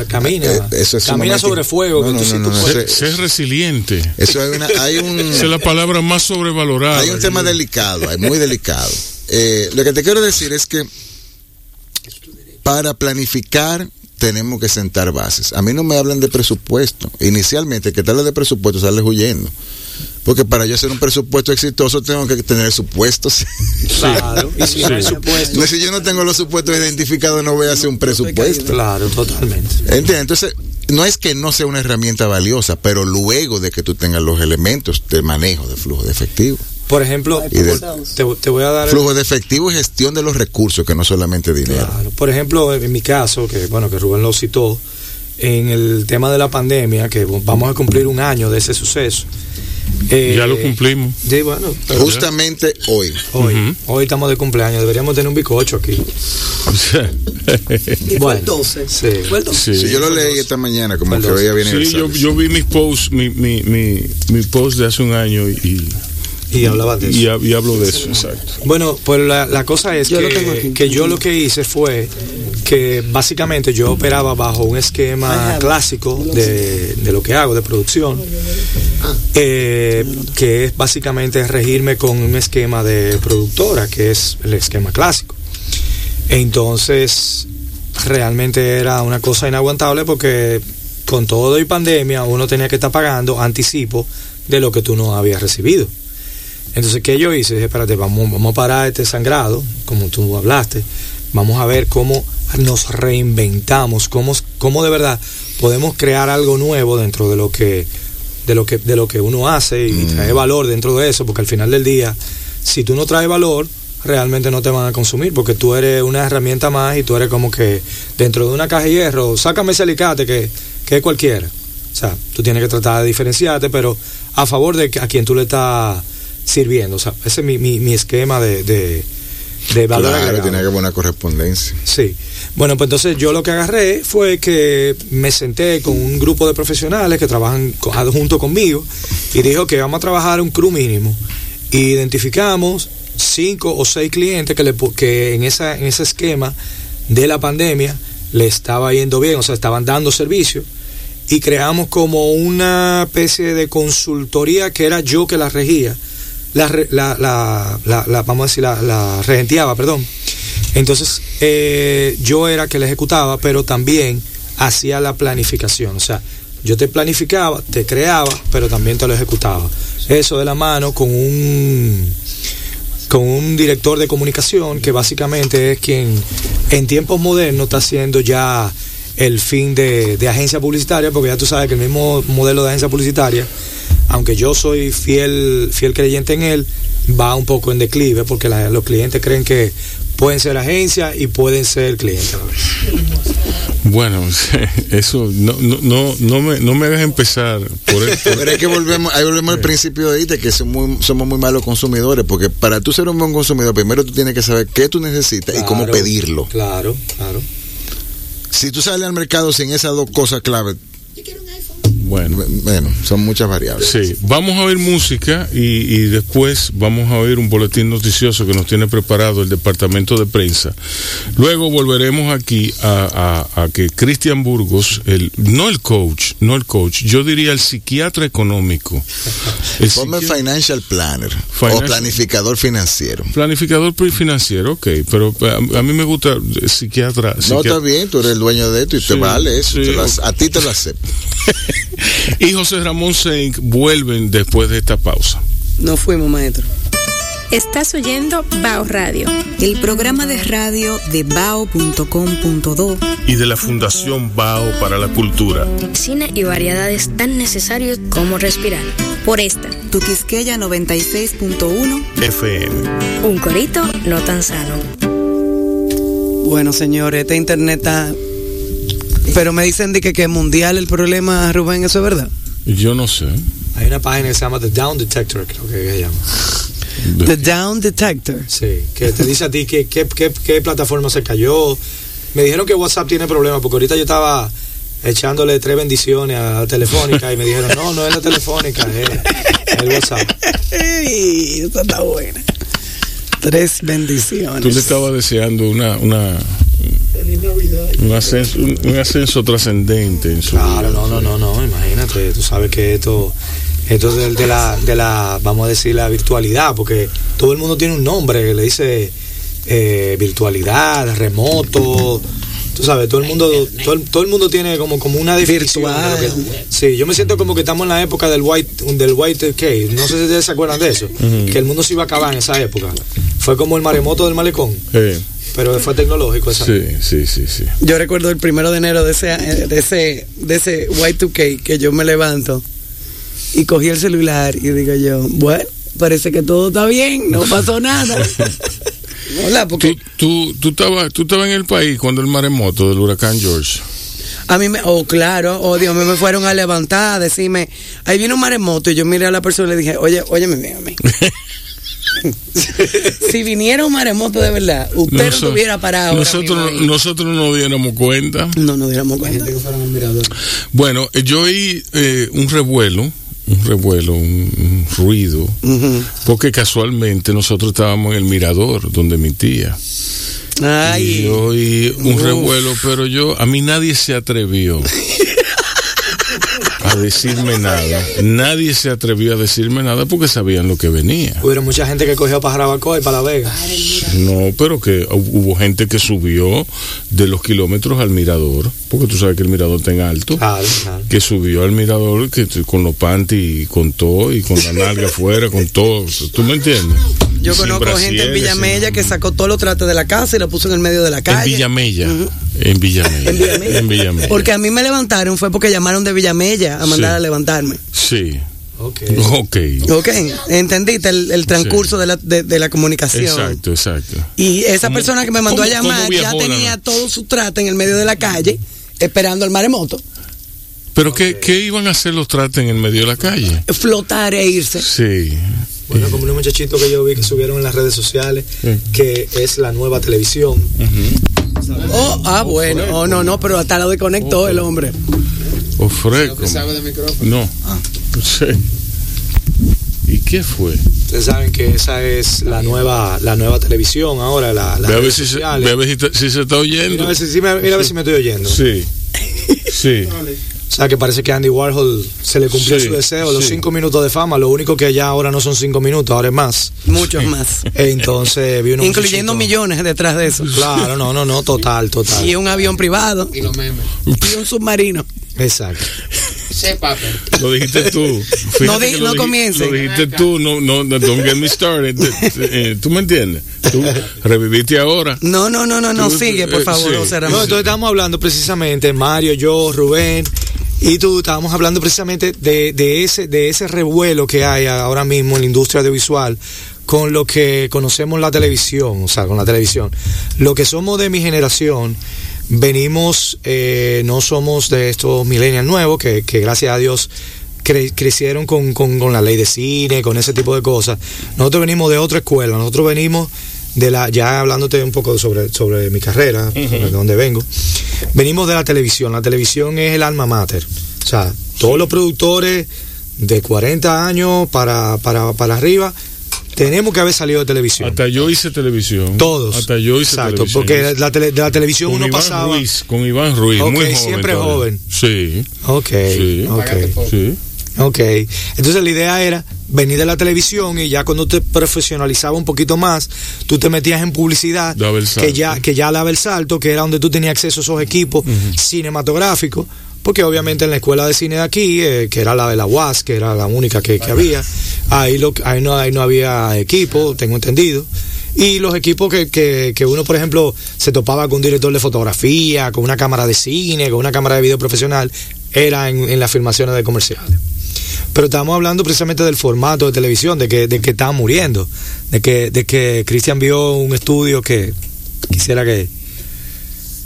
E: camina.
D: Eh, eso es
E: camina
D: sumamente-
E: sobre fuego.
D: No,
E: sí
C: Ser resiliente.
D: Eso hay, una, hay un...
C: Esa es la palabra más sobrevalorada.
D: Hay un tema delicado, hay muy delicado. Eh, lo que te quiero decir es que para planificar tenemos que sentar bases. A mí no me hablan de presupuesto. Inicialmente, que habla de presupuesto, sales huyendo. Porque para yo hacer un presupuesto exitoso tengo que tener supuestos.
E: Claro. Y si no supuesto.
D: Si yo no tengo los supuestos identificados, no voy a hacer un presupuesto.
E: Claro, totalmente.
D: ¿Entiendes? Entonces, no es que no sea una herramienta valiosa, pero luego de que tú tengas los elementos de manejo de flujo de efectivo.
E: Por ejemplo,
D: Y de-
E: te, te voy a dar.
D: Flujo de efectivo y gestión de los recursos, que no solamente dinero.
E: Claro. Por ejemplo, en mi caso, que bueno, que Rubén lo citó, en el tema de la pandemia, que vamos a cumplir un año de ese suceso. Eh,
C: Ya lo cumplimos.
E: Sí, bueno, pero
D: Justamente hoy.
E: hoy, hoy estamos de cumpleaños, deberíamos tener un bicocho aquí.
F: Y fue
E: Bueno,
F: el 12.
E: sí.
F: Fue el 12.
C: Sí.
D: Si yo lo leí esta mañana, como que hoy había
C: Sí, yo, vi mis posts, mi, mi, mi, mi post de hace un año y,
E: Y hablaban de eso.
C: y, hab- y hablo de eso, exacto.
E: Bueno, pues la, la cosa es
F: Yo
E: que, que yo lo que hice fue que básicamente yo operaba bajo un esquema clásico de, de lo que hago, de producción, eh, que es básicamente regirme con un esquema de productora, que es el esquema clásico. Entonces, realmente era una cosa inaguantable porque con todo y pandemia uno tenía que estar pagando anticipo de lo que tú no habías recibido. Entonces, ¿qué yo hice? Dije, espérate, vamos, vamos a parar este sangrado, como tú hablaste. Vamos a ver cómo nos reinventamos, cómo, cómo de verdad podemos crear algo nuevo dentro de lo que de lo que de lo que uno hace y
D: Mm.
E: traer valor dentro de eso, porque al final del día, si tú no traes valor, realmente no te van a consumir, porque tú eres una herramienta más y tú eres como que dentro de una caja de hierro, sácame ese alicate que, que es cualquiera. O sea, tú tienes que tratar de diferenciarte, pero a favor de a quien tú le estás sirviendo. O sea, ese es mi, mi, mi esquema de, de, de valor
D: Claro,
E: agregado.
D: tiene que poner correspondencia.
E: Sí. Bueno, pues entonces yo lo que agarré fue que me senté con un grupo de profesionales que trabajan junto conmigo y dije, ok, vamos a trabajar un crew mínimo. Y identificamos cinco o seis clientes que, le, que en, esa, en ese esquema de la pandemia le estaba yendo bien, o sea, estaban dando servicio. Y creamos como una especie de consultoría que era yo que la regía, la, la, la, la- la- vamos a decir, la, la regenteaba, perdón. Entonces, eh, yo era que la ejecutaba, pero también hacía la planificación. O sea, yo te planificaba, te creaba, pero también te lo ejecutaba. Eso de la mano con un con un director de comunicación que básicamente es quien en tiempos modernos está haciendo ya el fin de, de agencia publicitaria, porque ya tú sabes que el mismo modelo de agencia publicitaria, aunque yo soy fiel, fiel creyente en él, va un poco en declive, porque la- los clientes creen que pueden ser agencia y pueden ser clientes. a la vez.
C: Bueno, eso no, no, no, no, me, no me hagas empezar por el- por-
D: Pero es que volvemos, ahí volvemos al principio de ahorita, que somos muy, somos muy malos consumidores, porque para tú ser un buen consumidor, primero tú tienes que saber qué tú necesitas y cómo pedirlo.
E: Claro, claro.
D: Si tú sales al mercado sin esas dos cosas claves,
C: Bueno.
D: Bueno, son muchas variables.
C: Sí, vamos a oír música y, y después vamos a oír un boletín noticioso que nos tiene preparado el departamento de prensa. Luego volveremos aquí a, a- a que Cristian Burgos, el, no el coach, no el coach, yo diría el psiquiatra económico. El
D: Ponme
C: psiqui-
D: financial planner
C: Financial-
D: o planificador financiero.
C: Planificador financiero, ok, pero a, a mí me gusta eh, psiquiatra.
D: No,
C: psiquiatra.
D: está bien, tú eres el dueño de esto y
C: Sí,
D: te vale eso.
C: sí,
D: te lo
C: ok.
D: ac- a ti te lo acepto.
C: y José Ramón Senk vuelven después de esta pausa.
F: No fuimos, maestro.
G: Estás oyendo Bao Radio.
B: El programa de radio de bao.com.do
C: Y de la Fundación Bao para la Cultura.
A: Cine y variedades tan necesarios como respirar.
G: Por esta.
B: Tuquisqueya 96.1
C: FM.
A: Un corito no tan sano.
F: Bueno, señores, este internet está... Pero me dicen de que, que es mundial el problema, Rubén, ¿eso es verdad?
C: Yo no sé.
E: Hay una página que se llama The Down Detector, creo que se llama.
F: The Down Detector.
E: Sí, que te dice a ti qué, qué, qué, qué plataforma se cayó. Me dijeron que WhatsApp tiene problemas, porque ahorita yo estaba echándole tres bendiciones a la telefónica y me dijeron, no, no es la telefónica, es el WhatsApp.
F: Ey, esa está buena. Tres bendiciones.
C: Tú le estabas deseando una, una, un ascenso, un, un ascenso trascendente en su
E: Claro,
C: vida.
E: no, no, no, no, imagínate, tú sabes que esto, esto es de, de la, de la, vamos a decir, la virtualidad, porque todo el mundo tiene un nombre que le dice eh, virtualidad, remoto, tú sabes, todo el mundo, todo el, todo el mundo tiene como, como una definición. de lo que-
F: Virtual.
E: sí, yo me siento como que estamos en la época del white, del white K, no sé si ustedes se acuerdan de eso, que el mundo se iba a acabar en esa época. Fue como el maremoto del malecón, pero fue tecnológico. esa-
C: sí, sí, sí, sí.
F: Yo recuerdo el primero de enero de ese, de ese, de ese Y2K que yo me levanto y cogí el celular y digo yo, bueno, parece que todo está bien, no pasó nada. Hola, porque
C: tú, tú estabas tú estabas en el país cuando el maremoto del huracán George.
F: a mí me, oh claro, oh Dios, me, me fueron a levantar, a decirme, ahí viene un maremoto y yo miré a la persona y le dije, oye, óyeme bien a mí. si viniera un maremoto de verdad, usted no estuviera parado.
C: nosotros,
F: ahí.
C: nosotros no nos diéramos cuenta.
F: no nos diéramos cuenta.
C: Bueno, eh, yo oí eh, un revuelo, un revuelo, un, un ruido, porque casualmente nosotros estábamos en el mirador donde mi tía. Y
F: Ay,
C: yo oí un
F: Uf.
C: revuelo, pero yo, a mí nadie se atrevió decirme nada. Nadie se atrevió a decirme nada porque sabían lo que venía.
E: Hubo mucha gente que cogió para Jarabacoa y para La Vega.
C: No, pero que hu- hubo gente que subió de los kilómetros al mirador, porque tú sabes que el mirador está en alto.
E: Claro, claro.
C: que subió al mirador que con los panties y con todo y con la nalga afuera, con todo. ¿Tú me entiendes?
F: Yo conozco gente en Villamella
C: sin-
F: que sacó todos los tratos de la casa y lo puso en el medio de la
C: En
F: calle.
C: En Villamella.
F: En Villamella.
C: En Villamella.
F: Porque a mí me levantaron fue porque llamaron de Villamella a mandar
C: Sí.
F: a levantarme.
C: Sí.
E: Ok.
C: Ok.
F: Ok, entendiste el, el transcurso de, la, de, de la comunicación.
C: Exacto, exacto.
F: Y esa
C: ¿Cómo-
F: persona que me mandó a llamar ya
C: la-
F: tenía todo su trato en el medio de la calle esperando el maremoto.
C: Pero ¿qué, ¿qué iban a hacer los trates en el medio de la calle?
F: Flotar e irse.
C: Sí.
E: Bueno, como unos muchachitos que yo vi que subieron en las redes sociales,
C: Sí.
E: que es la nueva televisión.
F: Oh, ah, bueno. Oh, no, no, pero hasta lo desconectó el hombre.
C: Ofreco. No.
F: Ah.
C: Sí. ¿Y qué fue?
E: Ustedes saben que esa es la nueva, la nueva televisión ahora, la, las
C: Ve a ver
E: redes
C: si se,
E: sociales.
C: ve a ver si, te- si se está
E: Mira
C: oyendo.
E: a ver si, si me, mira a ver si me estoy oyendo.
C: Sí. Sí.
E: O sea, que parece que Andy Warhol se le cumplió
C: Sí,
E: su deseo, los
C: sí.
E: cinco minutos de fama. Lo único que ya ahora no son cinco minutos, ahora es más.
F: Muchos más.
E: Entonces, vi unos
F: Incluyendo millones detrás de eso.
E: Claro, no, no, no, total, total.
F: Y un avión privado. Y un submarino.
E: Exacto.
C: Lo dijiste tú. Fíjate
F: No di- no
C: lo dij-
F: comience.
C: Lo dijiste tú, no, no, no, don't get me started. Eh, ¿Tú me entiendes? Tú reviviste ahora.
F: No, no, no, no, no. Sigue, por
C: eh,
F: favor,
C: sí.
E: No, entonces estábamos hablando precisamente, Mario, yo, Rubén y tú, estábamos hablando precisamente de, de ese, de ese revuelo que hay ahora mismo en la industria audiovisual con lo que conocemos la televisión, o sea, con la televisión. Lo que somos de mi generación, venimos, eh, no somos de estos millennials nuevos, que, que gracias a Dios cre- crecieron con, con, con la ley de cine, con ese tipo de cosas. Nosotros venimos de otra escuela, nosotros venimos de la, ya hablándote un poco sobre, sobre mi carrera, de donde vengo, venimos de la televisión. La televisión es el alma mater. O sea, Todos los productores de 40 años para, para, para arriba tenemos que haber salido de televisión.
C: Hasta yo hice televisión.
E: Todos.
C: Hasta yo hice
E: Exacto,
C: televisión.
E: porque la tele- de la televisión
C: con
E: uno
C: Iván
E: pasaba.
C: Ruiz, con Iván Ruiz,
E: Ok,
C: muy joven.
E: siempre
C: todavía.
E: joven.
C: Sí.
E: Ok,
C: Sí.
E: ok.
C: Sí.
E: Ok, entonces la idea era venir de la televisión y ya cuando te profesionalizaba un poquito más, tú te metías en publicidad, que ya que ya daba el salto, que era donde tú tenías acceso a esos equipos cinematográficos, porque obviamente en la escuela de cine de aquí, eh, que era la de la UAS, que era la única que, que había, ahí, lo, ahí, no, ahí no había equipo, tengo entendido. Y los equipos que, que, que uno, por ejemplo, se topaba con un director de fotografía, con una cámara de cine, con una cámara de video profesional, era en, en las filmaciones de comerciales. Pero estamos hablando precisamente del formato de televisión, de que, de que está muriendo, de que, de que Cristian vio un estudio que quisiera que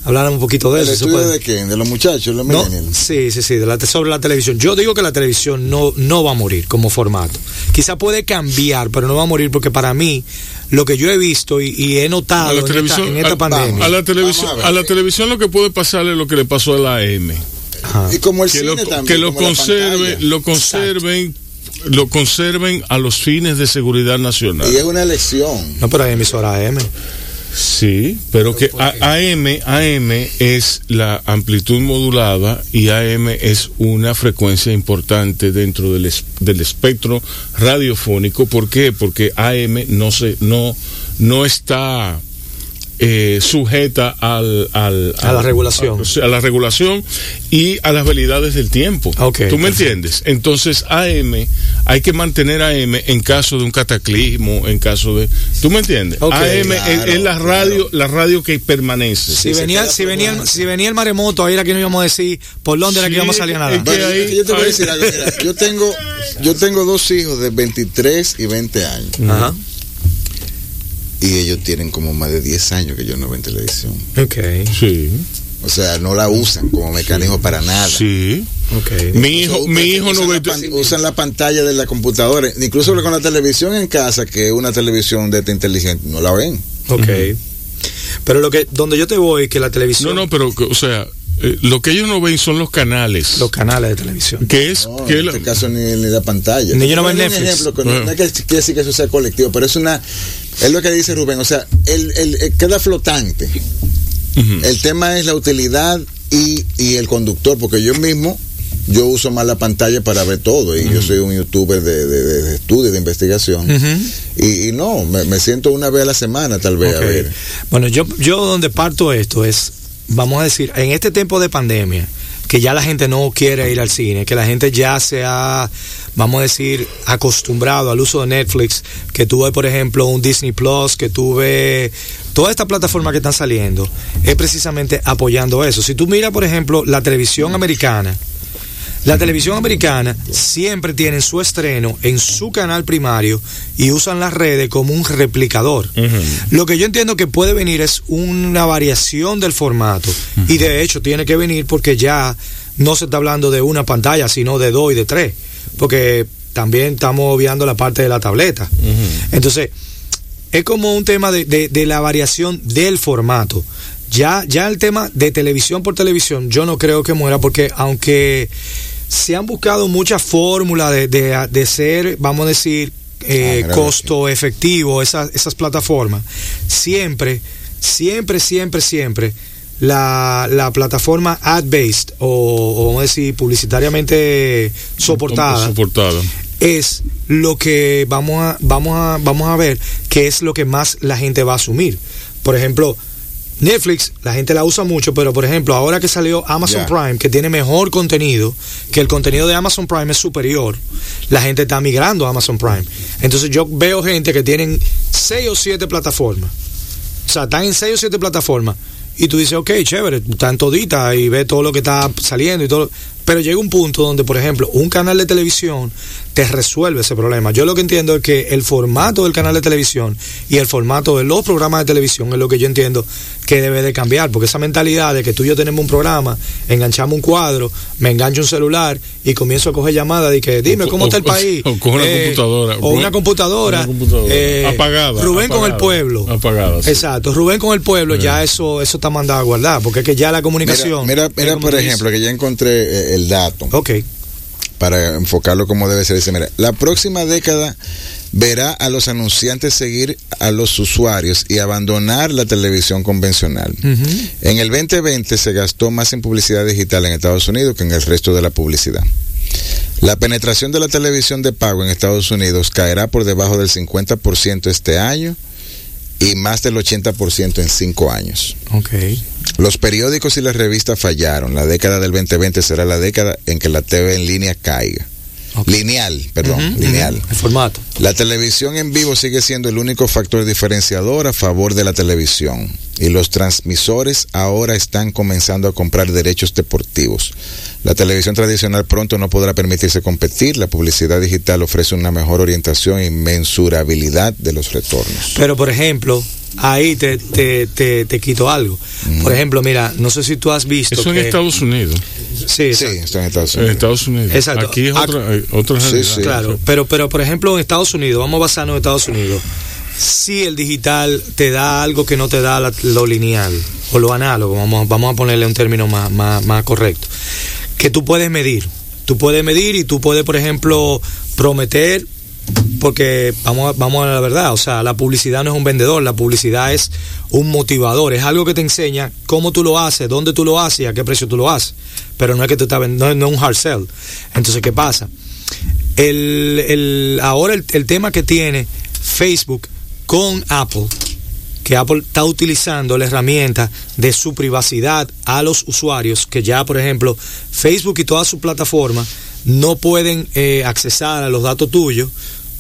E: hablaran un poquito de
D: ¿El
E: eso. ¿se
D: estudio
E: puede?
D: de quién? ¿De los muchachos, los
E: No,
D: millennials?
E: sí, sí, sí, de la, sobre la televisión. Yo digo que la televisión no, no va a morir como formato. Quizá puede cambiar, pero no va a morir porque para mí, lo que yo he visto y, y he
C: A
E: notado
C: la
E: en esta,
C: televisión,
E: en esta
C: a-
E: pandemia.
C: a la televisión,
D: a
C: a la televisión lo que puede pasar es lo que le pasó a la AM.
E: Ajá.
D: Y como el
C: que
D: cine
C: lo,
D: también.
C: que lo conserve, lo conserven, lo conserven a los fines de seguridad nacional.
D: Y es una elección.
E: No, pero hay emisora AM.
C: Sí, pero que A- AM, AM es la amplitud modulada y AM es una frecuencia importante dentro del, es- del espectro radiofónico. ¿Por qué? Porque AM no se, no, no está eh, sujeta al, al-
E: A la regulación.
C: a, a la regulación y a las validades del tiempo.
E: Ok,
C: ¿Tú me
E: perfecto.
C: entiendes? Entonces AM hay que mantener AM en caso de un cataclismo, en caso de, ¿tú me entiendes?
E: Ok,
C: AM es-
D: claro,
C: es, la
D: claro.
C: radio, la radio que permanece.
E: Si
D: se
E: venía, si venía, el- si venía el maremoto, ahí era que no íbamos a decir por dónde era que íbamos a salir a nadar.
C: es que
D: Bueno,
C: ahí-
D: yo te voy a decir algo. Mira, yo tengo, yo tengo dos hijos de 23 y 20 años.
E: Ajá.
D: Y ellos tienen como más de 10 años que yo no ven televisión.
E: Ok,
C: Sí,
D: O sea, no la usan como mecanismo para nada.
C: sí.
E: ok.
C: Mi hijo, mi hijo no
D: usan
C: ve.
D: pan- usan la pantalla de la computadora, incluso con la televisión en casa, que es una televisión de esta inteligente, no la ven.
E: Ok. Pero lo que, donde yo te voy, que la
C: No,
E: televisión,
C: no, pero, que, o sea, eh, lo que ellos no ven son los canales.
E: los canales de televisión.
C: que es
D: No,
C: que
D: en
C: la-
D: este caso ni, ni la pantalla.
E: Ni ellos no
D: un
E: Netflix.
D: ejemplo, que no, quiere decir que eso sea colectivo, pero es una, es lo que dice Rubén, o sea, el, el- el- queda flotante. El tema es la utilidad y, y el conductor, porque yo mismo, yo uso más la pantalla para ver todo, y yo soy un youtuber de, de, de- de estudio, de investigación, y, y no, me, me siento una vez a la semana tal vez a ver.
E: Bueno, yo, yo donde parto esto es, vamos a decir, en este tiempo de pandemia, que ya la gente no quiere ir al cine, que la gente ya se ha, vamos a decir, acostumbrado al uso de Netflix, que tuve, por ejemplo, un Disney Plus, que tuve toda esta plataforma que están saliendo, es precisamente apoyando eso. Si tú miras, por ejemplo, la televisión americana, la televisión americana siempre tiene su estreno en su canal primario y usan las redes como un replicador. Lo que yo entiendo que puede venir es una variación del formato y de hecho tiene que venir porque ya no se está hablando de una pantalla, sino de dos y de tres, porque también estamos viendo la parte de la tableta. Entonces, es como un tema de, de- de la variación del formato. Ya, ya el tema de televisión por televisión, yo no creo que muera, porque aunque se han buscado muchas fórmulas de, de- de ser, vamos a decir, eh,
D: Ah,
E: costo efectivo, esas, esas plataformas, siempre, siempre, siempre, siempre, la, la plataforma ad-based, o, o vamos a decir, publicitariamente soportada,
C: soportada.
E: es lo que vamos a, vamos a, vamos a ver que es lo que más la gente va a asumir. Por ejemplo, Netflix, la gente la usa mucho, pero por ejemplo, ahora que salió Amazon. Prime, que tiene mejor contenido, que el contenido de Amazon Prime es superior, la gente está migrando a Amazon Prime. Entonces yo veo gente que tienen seis o siete plataformas. O sea, están en seis o siete plataformas. Y tú dices, ok, chévere, están toditas y ves todo lo que está saliendo y todo. Pero llega un punto donde, por ejemplo, un canal de televisión te resuelve ese problema. Yo lo que entiendo es que el formato del canal de televisión y el formato de los programas de televisión es lo que yo entiendo que debe de cambiar. Porque esa mentalidad de que tú y yo tenemos un programa, enganchamos un cuadro, me engancho un celular y comienzo a coger llamadas de que dime
C: O-
E: cómo está el
C: o-
E: país.
C: o coge una computadora.
E: O una computadora.
C: Una computadora.
E: eh,
C: Apagada,
E: Rubén con el pueblo.
C: apagada, sí.
E: Exacto. Rubén con el pueblo,
C: Eh.
E: ya eso eso está mandado a guardar. Porque es que ya la comunicación.
D: mira, mira, por ejemplo, que ya encontré eh, el dato.
E: Ok.
D: Para enfocarlo como debe ser. Dice, mira, la próxima década verá a los anunciantes seguir a los usuarios y abandonar la televisión convencional. En el 2020 se gastó más en publicidad digital en Estados Unidos que en el resto de la publicidad. La penetración de la televisión de pago en Estados Unidos caerá por debajo del 50% este año y más del 80% en cinco años.
E: Ok.
D: Los periódicos y las revistas fallaron. La década del 2020 será la década en que la TV en línea caiga. Lineal, perdón, lineal.
E: El formato.
D: La televisión en vivo sigue siendo el único factor diferenciador a favor de la televisión y los transmisores ahora están comenzando a comprar derechos deportivos. La televisión tradicional pronto no podrá permitirse competir, la publicidad digital ofrece una mejor orientación y mensurabilidad de los retornos.
E: Pero, por ejemplo, ahí te, te, te, te quito algo. Por ejemplo, mira, no sé si tú has visto
C: Eso en. Estados Unidos.
E: Sí,
D: Sí, está en Estados
C: En
D: Unidos.
C: Estados Unidos.
E: Exacto.
C: Aquí es
E: Ac-
C: otra, eh, otra
D: sí.
E: Claro, pero, pero por ejemplo en Estados Unidos, vamos a basarnos en Estados Unidos, si el digital te da algo que no te da la- lo lineal o lo análogo, vamos, vamos a ponerle un término más, más, más correcto, que tú puedes medir, tú puedes medir y tú puedes, por ejemplo, prometer, porque vamos vamos a la verdad, o sea, la publicidad no es un vendedor, la publicidad es un motivador, es algo que te enseña cómo tú lo haces, dónde tú lo haces y a qué precio tú lo haces, pero no es que tú estás vendiendo, no es- un hard sell. Entonces, ¿qué pasa? el, el- ahora el, el tema que tiene Facebook con Apple, que Apple está utilizando la herramienta de su privacidad a los usuarios, que ya, por ejemplo, Facebook y toda su plataforma no pueden eh, accesar a los datos tuyos.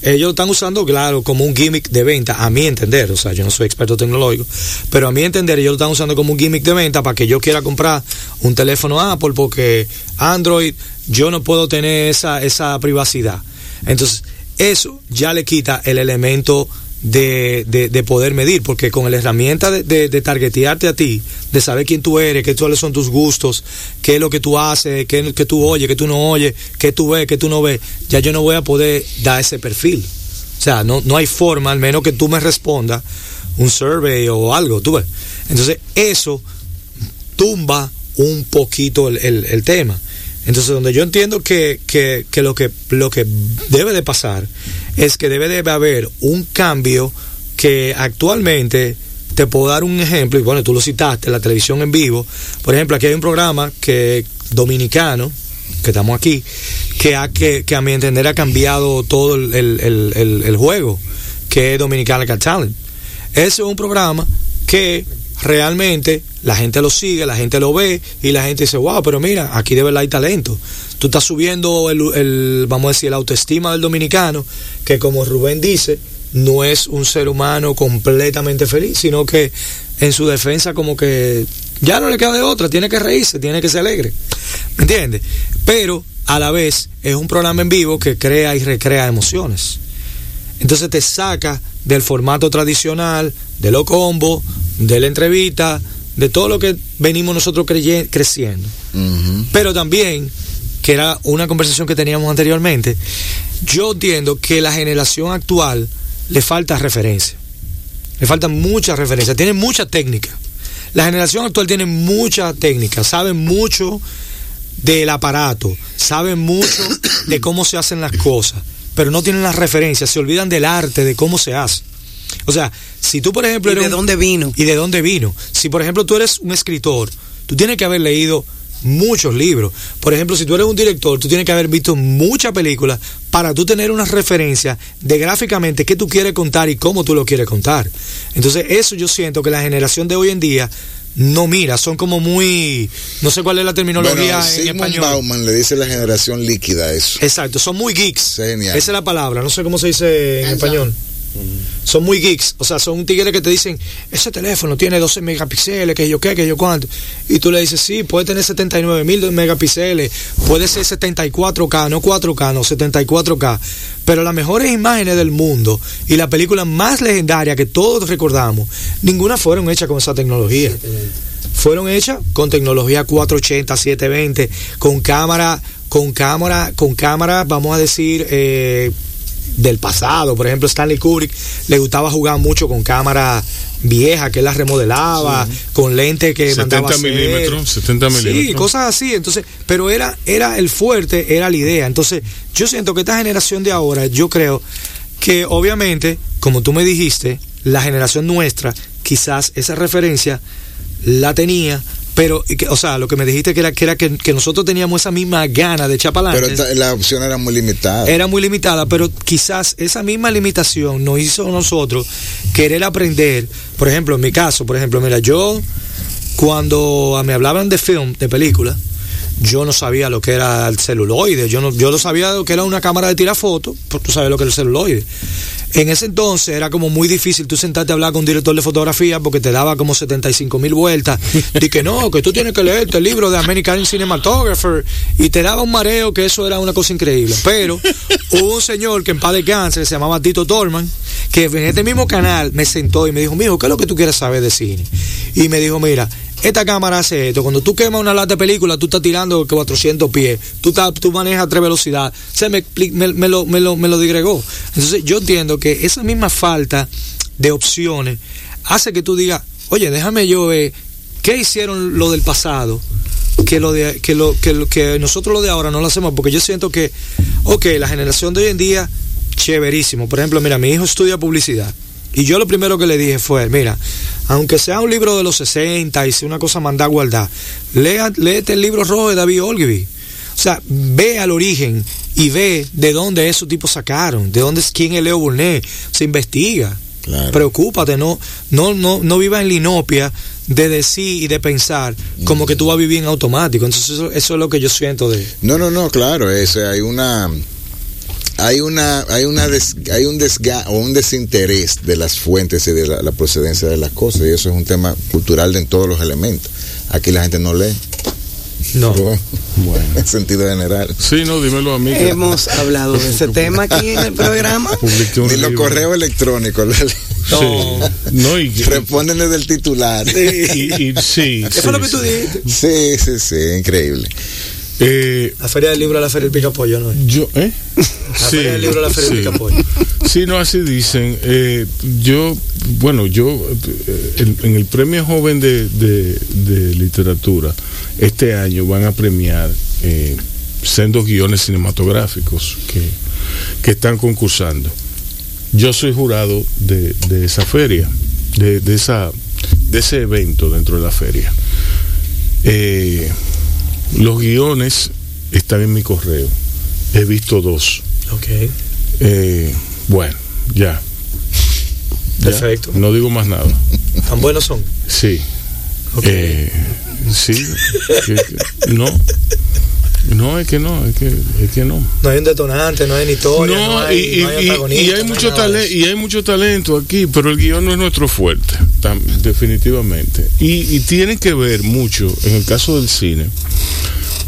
E: Ellos lo están usando, claro, como un gimmick de venta, a mi entender, o sea, yo no soy experto tecnológico, pero a mi entender ellos lo están usando como un gimmick de venta para que yo quiera comprar un teléfono Apple porque Android yo no puedo tener esa, esa privacidad. Entonces, eso ya le quita el elemento de, de- de poder medir, porque con la herramienta de, de, targetearte a ti, de saber quién tú eres, qué cuáles son tus gustos, qué es lo que tú haces, qué, qué tú oyes, qué tú no oyes, qué tú ves, qué tú no ves, ya yo no voy a poder dar ese perfil. O sea, no, no hay forma, al menos que tú me respondas un survey o algo, tú ves. Entonces, eso tumba un poquito el- el tema. Entonces, donde yo entiendo que, que- que lo que lo que debe de pasar es que debe de haber un cambio que actualmente te puedo dar un ejemplo, y bueno, tú lo citaste, la televisión en vivo. Por ejemplo, aquí hay un programa que dominicano, que estamos aquí, que, ha, que, que a mi entender ha cambiado todo el- el- el juego, que es Dominicana Got Talent. Ese es un programa que realmente la gente lo sigue, la gente lo ve y la gente dice, wow, pero mira, aquí de verdad hay talento. Tú estás subiendo el, el, vamos a decir, la autoestima del dominicano, que como Rubén dice, no es un ser humano completamente feliz, sino que en su defensa como que ya no le queda de otra, tiene que reírse, tiene que ser alegre. ¿Me entiendes? Pero a la vez es un programa en vivo que crea y recrea emociones. Entonces te saca del formato tradicional, de lo combo, de la entrevista, de todo lo que venimos nosotros creciendo. Pero también, que era una conversación que teníamos anteriormente, yo entiendo que la generación actual le falta referencia. Le faltan muchas referencias, tiene mucha técnica. La generación actual tiene mucha técnica, sabe mucho del aparato, saben mucho de cómo se hacen las cosas, pero no tienen las referencias, se olvidan del arte, de cómo se hace. O sea, si tú, por ejemplo,
F: ¿Y
E: eres
F: de
E: un-
F: dónde vino?
E: y de dónde vino. Si por ejemplo tú eres un escritor, tú tienes que haber leído muchos libros. Por ejemplo, si tú eres un director, tú tienes que haber visto muchas películas para tú tener una referencia de gráficamente qué tú quieres contar y cómo tú lo quieres contar. Entonces, eso yo siento que la generación de hoy en día no mira, son como muy, no sé cuál es la terminología
D: Bueno,
E: en español.
D: Bauman le dice la generación líquida a eso.
E: Exacto, son muy geeks.
D: Genial.
E: Esa es la palabra, no sé cómo se dice en español. Son muy geeks, o sea, son tigres que te dicen, ese teléfono tiene 12 megapíxeles, que yo qué, que yo cuánto. Y tú le dices, sí, puede tener 79 mil megapíxeles, puede ser 74K, no 4K, no 74K. Pero las mejores imágenes del mundo y la película más legendaria que todos recordamos, ninguna fueron hechas con esa tecnología fueron hechas con tecnología 480, 720, con cámara, con cámara, con cámara, vamos a decir, eh, del pasado. Por ejemplo, Stanley Kubrick le gustaba jugar mucho con cámara vieja que él la remodelaba, con lente que
C: 70
E: mandaba a hacer.
C: milímetros, 70
E: Sí,
C: milímetros.
E: cosas así. Entonces, pero era, era el fuerte, era la idea. Entonces, yo siento que esta generación de ahora, yo creo que obviamente, como tú me dijiste, la generación nuestra, quizás esa referencia la tenía, pero, o sea, lo que me dijiste que era que, era que, que nosotros teníamos esa misma gana de echar para
D: Pero esta- la opción era muy limitada.
E: era muy limitada, pero quizás esa misma limitación nos hizo a nosotros querer aprender. Por ejemplo, en mi caso, por ejemplo, mira, yo cuando me hablaban de film, de película, yo no sabía lo que era el celuloide, yo no, yo no sabía lo que era una cámara de tirar fotos, pues tú sabes lo que era el celuloide. En ese entonces era como muy difícil tú sentarte a hablar con un director de fotografía porque te daba como 75 mil vueltas. Y que no, que tú tienes que leerte el libro de American Cinematographer. Y te daba un mareo que eso era una cosa increíble. Pero hubo un señor que en paz de cáncer se llamaba Tito Torman, que en este mismo canal me sentó y me dijo, mijo, ¿qué es lo que tú quieres saber de cine? Y me dijo, mira, esta cámara hace esto. Cuando tú quemas una lata de película, tú estás tirando 400 pies. Tú, estás- tú manejas tres velocidades. Se me, me, me lo, me, lo, me lo digregó. Entonces, yo entiendo que esa misma falta de opciones hace que tú digas, oye, déjame yo ver qué hicieron lo del pasado. Que lo de que lo, que lo- que nosotros lo de ahora no lo hacemos porque yo siento que ok la generación de hoy en día chéverísimo por ejemplo mira mi hijo estudia publicidad y yo lo primero que le dije fue, mira, aunque sea un libro de los 60 y sea una cosa mandada a guardar, léete el libro rojo de David Ogilvy. O sea, ve al origen y ve de dónde esos tipos sacaron, de dónde es quién es Leo Burnett, se investiga.
D: Claro.
E: Preocúpate, no, no, no, no vivas en la inopia de decir y de pensar como que tú vas a vivir en automático. Entonces eso, eso es lo que yo siento de...
D: No, no, no, claro, ese, hay una hay una hay una des- hay un desga o un desinterés de las fuentes y de la, la procedencia de las cosas y eso es un tema cultural de en todos los elementos. Aquí la gente no lee.
E: No.
C: Bueno.
D: En sentido general.
C: Sí, no, dímelo a mí.
F: Hemos hablado de ese tema aquí en el programa.
D: Ni los correos electrónicos leen.
C: Sí. No, y,
D: responden desde el titular.
C: y- y- sí.
E: ¿Qué fue lo que
C: sí,
E: tú
C: sí.
E: dijiste?
D: Sí, sí, sí, increíble.
C: Eh,
E: La feria del libro a la feria del picapollo, ¿no?
C: yo, ¿eh?
E: La feria del libro a la feria del
C: sí.
E: picapollo.
C: Sí, no, así dicen. Eh, yo, bueno, yo, eh, en, en el premio joven de, de- de literatura, este año van a premiar eh, sendos guiones cinematográficos que, que están concursando. Yo soy jurado de, de esa feria, de, de esa, de ese evento dentro de la feria. Eh, los guiones están en mi correo. He visto dos.
E: Ok.
C: Eh, bueno, ya. Ya.
E: Perfecto.
C: No digo más nada.
E: ¿Tan buenos son?
C: Sí.
E: Ok.
C: Eh, sí. no. No, es que no, es que, es que no.
E: No hay un detonante, no hay ni historia, no,
C: No,
E: hay,
C: y,
E: no hay
C: y- y-
E: antagonista,
C: y hay mucho
E: nada de
C: talento, y hay mucho talento aquí, pero el guion no es nuestro fuerte, tam- definitivamente. Y, y tiene que ver mucho, en el caso del cine,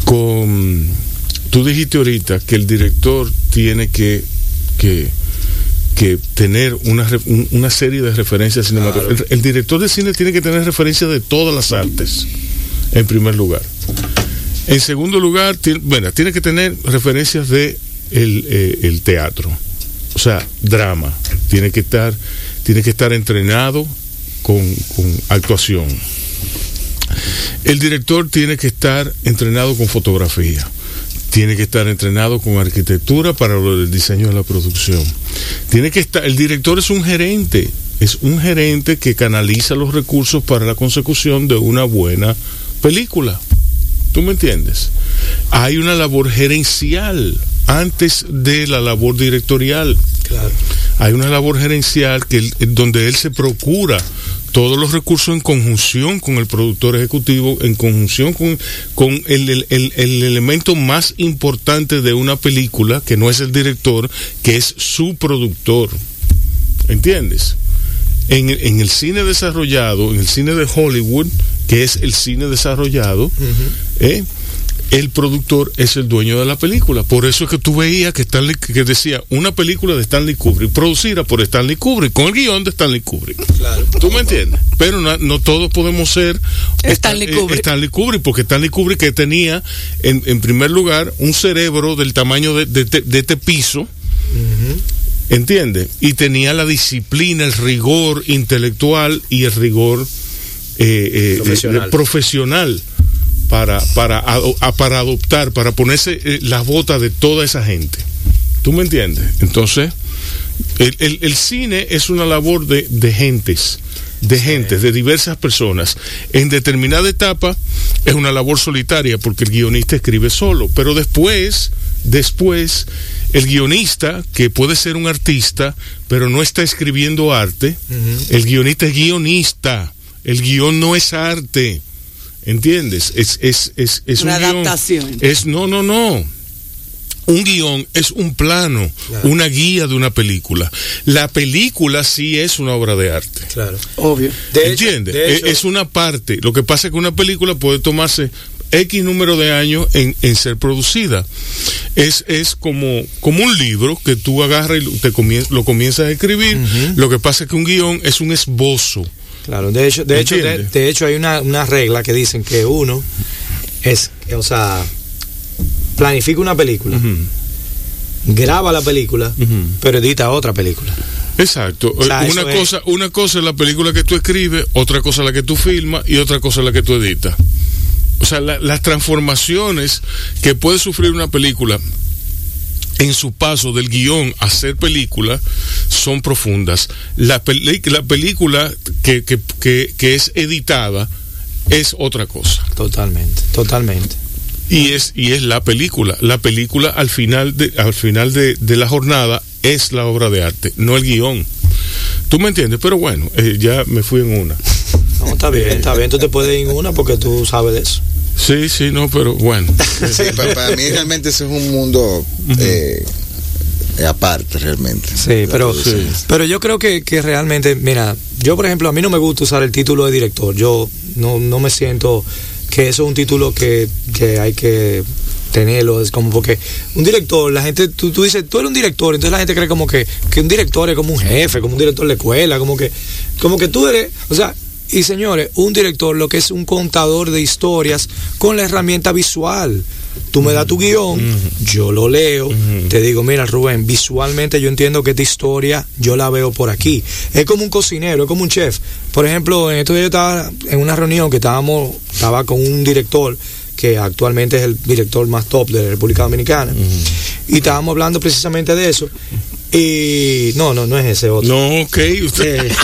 C: con tú dijiste ahorita que el director tiene que, que, que tener una, una serie de referencias cinematográficas. El, el director de cine tiene que tener referencias de todas las artes, en primer lugar. En segundo lugar, bueno, tiene que tener referencias de el, eh, el teatro, o sea, drama. Tiene que estar, tiene que estar entrenado con, con actuación. El director tiene que estar entrenado con fotografía. Tiene que estar entrenado con arquitectura para lo del diseño de la producción. Tiene que estar, el director es un gerente, es un gerente que canaliza los recursos para la consecución de una buena película. ¿Tú me entiendes? Hay una labor gerencial antes de la labor directorial.
E: Claro.
C: Hay una labor gerencial que donde él se procura todos los recursos en conjunción con el productor ejecutivo, en conjunción con, con el, el- el- el elemento más importante de una película, que no es el director, que es su productor. ¿Entiendes? En, en el cine desarrollado, en el cine de Hollywood, que es el cine desarrollado, ¿eh? el productor es el dueño de la película. Por eso es que tú veías que, Stanley, que decía una película de Stanley Kubrick, producida por Stanley Kubrick, con el guion de Stanley Kubrick.
E: Claro.
C: ¿Tú me entiendes? Pero no, no todos podemos ser
F: Stanley
C: Stan- eh,
F: Kubrick.
C: Stanley Kubrick, porque Stanley Kubrick que tenía, en, en primer lugar, un cerebro del tamaño de, de- de- de este piso, ¿Entiendes? Y tenía la disciplina, el rigor intelectual y el rigor eh, eh,
E: Profesional.
C: eh, profesional para, para, a- para adoptar, para ponerse eh, las botas de toda esa gente. ¿Tú me entiendes? Entonces, el, el- el cine es una labor de, de gentes, de gentes, de diversas personas. En determinada etapa es una labor solitaria porque el guionista escribe solo, pero después, después, el guionista, que puede ser un artista, pero no está escribiendo arte, el guionista es guionista, el guion no es arte. ¿Entiendes? Es, es, es, es
F: Una
C: un guión-
F: adaptación.
C: Es, no, no, no. Un guion es un plano,
E: Claro.
C: una guía de una película. La película sí es una obra de arte.
E: Claro.
F: Obvio.
E: De hecho-
C: ¿Entiendes?
E: de hecho-
C: es, es una parte. Lo que pasa es que una película puede tomarse X número de años en, en ser producida. Es, es como, como un libro que tú agarras y lo, te comien- lo comienzas a escribir. Lo que pasa es que un guion es un esbozo.
E: Claro, de hecho, de hecho, de, hecho hay una, una regla que dicen que uno es, o sea, planifica una película, graba la película, pero edita otra película.
C: Exacto.
E: O sea,
C: una
E: eso es-
C: cosa, una cosa es la película que tú escribes, otra cosa es la que tú filmas y otra cosa es la que tú editas. O sea, la- las transformaciones que puede sufrir una película en su paso del guion a ser película son profundas. La, peli- la película que, que- que- que es editada es otra cosa.
E: Totalmente, totalmente.
C: Y es, y es la película. La película al final de, al final de, de la jornada es la obra de arte, no el guion. ¿Tú me entiendes? Pero bueno, eh, ya me fui en una.
E: No, está bien, está bien, tú te puedes ir en una porque tú sabes de eso.
C: Sí, sí, no, pero bueno.
D: Sí, pa- para, mí realmente eso es un mundo eh, aparte, realmente.
E: Sí, pero,
C: Sí.
E: pero yo creo que, que realmente, mira, yo por ejemplo, a mí no me gusta usar el título de director. Yo no, no me siento que eso es un título que, que hay que tenerlo. Es como porque un director, la gente, tú, tú dices, tú eres un director, entonces la gente cree como que, que un director es como un jefe, como un director de escuela, como que, como que tú eres, o sea, y señores, un director lo que es un contador de historias con la herramienta visual. Tú me das tu guion, yo lo leo, te digo, mira Rubén, visualmente yo entiendo que esta historia yo la veo por aquí. Es como un cocinero, es como un chef. Por ejemplo, en estos días yo estaba en una reunión que estábamos, estaba con un director que actualmente es el director más top de la República Dominicana. Y estábamos hablando precisamente de eso. Y no, no, no es ese otro.
C: No, ok, usted.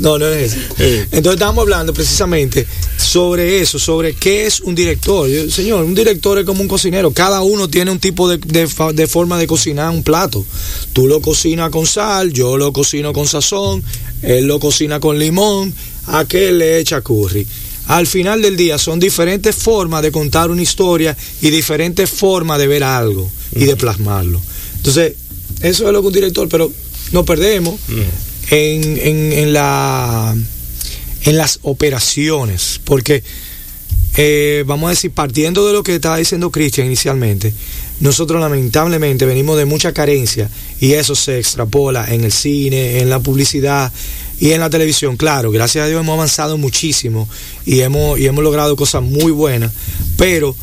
E: No, no es ese.
C: Eh.
E: Entonces estábamos hablando precisamente sobre eso, sobre qué es un director. Yo, señor, un director es como un cocinero. Cada uno tiene un tipo de, de de forma de cocinar un plato. Tú lo cocinas con sal, yo lo cocino con sazón, él lo cocina con limón, aquel le echa curry. Al final del día son diferentes formas de contar una historia y diferentes formas de ver algo y de plasmarlo. Entonces, eso es lo que un director, pero nos perdemos en, en, en la en las operaciones porque eh, vamos a decir partiendo de lo que estaba diciendo Cristian inicialmente nosotros lamentablemente venimos de mucha carencia y eso se extrapola en el cine en la publicidad y en la televisión. Claro gracias a Dios hemos avanzado muchísimo y hemos y hemos logrado cosas muy buenas pero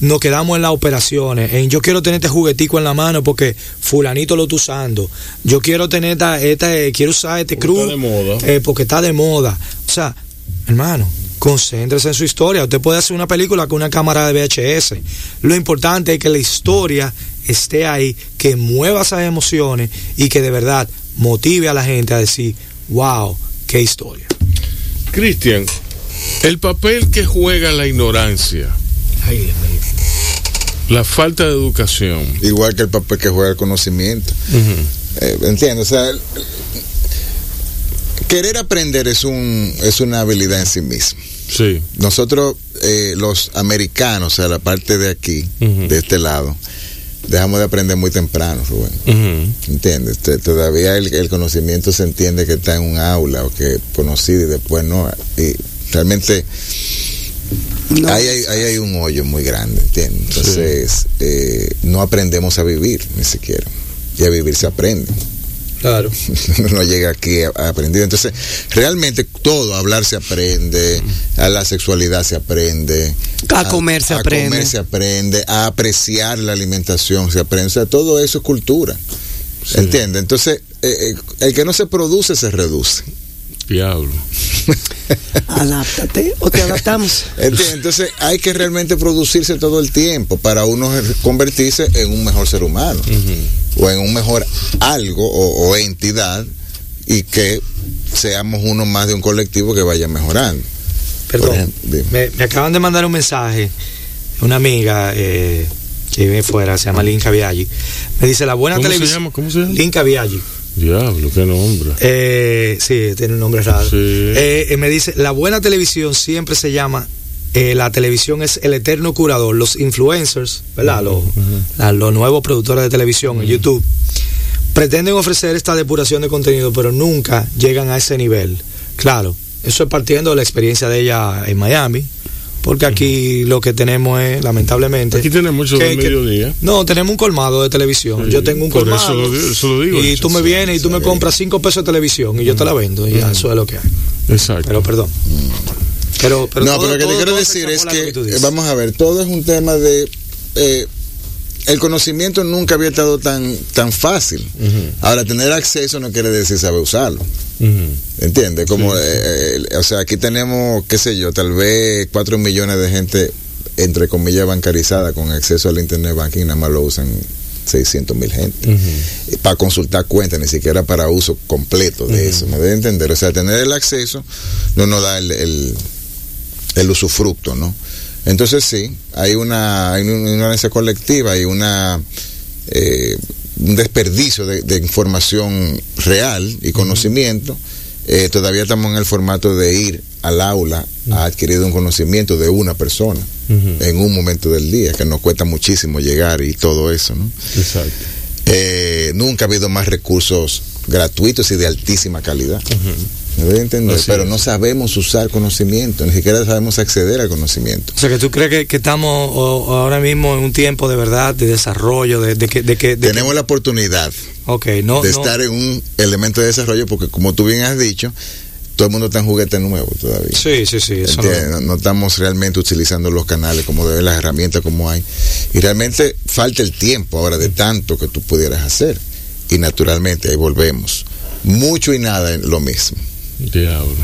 E: nos quedamos en las operaciones, en yo quiero tener este juguetico en la mano porque fulanito lo está usando. Yo quiero tener esta, esta eh, quiero usar este cruz
C: está de moda.
E: eh, porque está de moda. O sea, hermano, concéntrese en su historia. Usted puede hacer una película con una cámara de VHS. Lo importante es que la historia esté ahí, que mueva esas emociones y que de verdad motive a la gente a decir, wow, qué historia.
C: Cristian, el papel que juega la ignorancia, la falta de educación.
D: Igual que el papel que juega el conocimiento. Eh, entiendo, o sea, querer aprender es un es una habilidad en sí misma.
C: Sí.
D: Nosotros, eh, los americanos, o sea, la parte de aquí, de este lado, dejamos de aprender muy temprano, Rubén.
C: Ujú.
D: ¿Entiendes? Todavía el, el conocimiento se entiende que está en un aula o que conocido y después no. Y realmente
F: No.
D: ahí, hay, ahí hay un hoyo muy grande, ¿entiendes? Entonces, eh, no aprendemos a vivir, ni siquiera. Y a vivir se aprende.
E: Claro.
D: no llega aquí a, a aprendido. Entonces, realmente todo, hablar se aprende, a la sexualidad se aprende,
F: A comer se
D: a
F: aprende.
D: comer se aprende, a apreciar la alimentación se aprende. O sea, todo eso es cultura. ¿Entiendes? Entonces, eh, eh, el que no se produce se reduce.
C: Diablo.
F: Adáptate o te adaptamos.
D: Entonces, hay que realmente producirse todo el tiempo para uno convertirse en un mejor ser humano o en un mejor algo o, o entidad y que seamos uno más de un colectivo que vaya mejorando.
E: Perdón,
D: ejemplo,
E: me, me acaban de mandar un mensaje, una amiga eh, que vive fuera, se llama Linka Viaggi. Me dice, la buena
C: ¿Cómo se
E: televisión...
C: ¿Cómo se llama?
E: Linka Viaggi.
C: Diablo, qué nombre.
E: Eh, sí, tiene un nombre raro.
C: Sí.
E: Eh, eh, me dice, la buena televisión siempre se llama, eh, la televisión es el eterno curador. Los influencers, ¿verdad? Los, la- los nuevos productores de televisión en YouTube pretenden ofrecer esta depuración de contenido, pero nunca llegan a ese nivel. Claro, eso es partiendo de la experiencia de ella en Miami. Porque aquí lo que tenemos es, lamentablemente.
C: Aquí tenemos mucho
E: que-
C: de
E: que-
C: mediodía.
E: no, tenemos un colmado de televisión.
C: Sí,
E: yo tengo un
C: por eso
E: colmado.
C: lo eso lo digo,
E: y
C: eso,
E: tú me
C: sí,
E: vienes y tú me
D: sí.
E: compras cinco pesos de televisión y yo te la vendo. Y ya, eso es lo que hay.
C: Exacto.
E: Pero perdón. Pero, pero
D: no,
E: todo-
D: pero lo que
E: todo-
D: te quiero decir es que, eh, vamos a ver, todo es un tema de... eh, el conocimiento nunca había estado tan, tan fácil. Ahora, tener acceso no quiere decir saber usarlo.
C: Ujú.
D: ¿Entiendes? Como, eh, eh, o sea, aquí tenemos, qué sé yo, tal vez 4 millones de gente, entre comillas, bancarizada con acceso al Internet Banking, nada más lo usan 600 mil gente. Y Para consultar cuentas, ni siquiera para uso completo de eso. ¿Me debe entender? O sea, tener el acceso no nos da el, el, el usufructo, ¿no? Entonces sí, hay una, hay una ignorancia colectiva, hay una eh, un desperdicio de, de información real y conocimiento. Eh, todavía estamos en el formato de ir al aula a adquirir un conocimiento de una persona en un momento del día, que nos cuesta muchísimo llegar y todo eso, ¿no?
C: Exacto.
D: Eh, nunca ha habido más recursos gratuitos y de altísima calidad. ¿Me doy a entender?
C: Así
D: Pero
C: es.
D: no sabemos usar conocimiento, ni siquiera sabemos acceder al conocimiento.
E: O sea, que tú crees que, que estamos o- ahora mismo en un tiempo de verdad, de desarrollo, de, de que... De que de
D: Tenemos la oportunidad
E: que- ok, no,
D: de
E: no-
D: estar en un elemento de desarrollo porque como tú bien has dicho, todo el mundo está en juguete nuevo todavía.
E: Sí, sí, sí. Eso no-
D: no, estamos realmente utilizando los canales como deben, las herramientas como hay. Y realmente falta el tiempo ahora de tanto que tú pudieras hacer. Y naturalmente, ahí volvemos. Mucho y nada es lo mismo.
C: Diablo.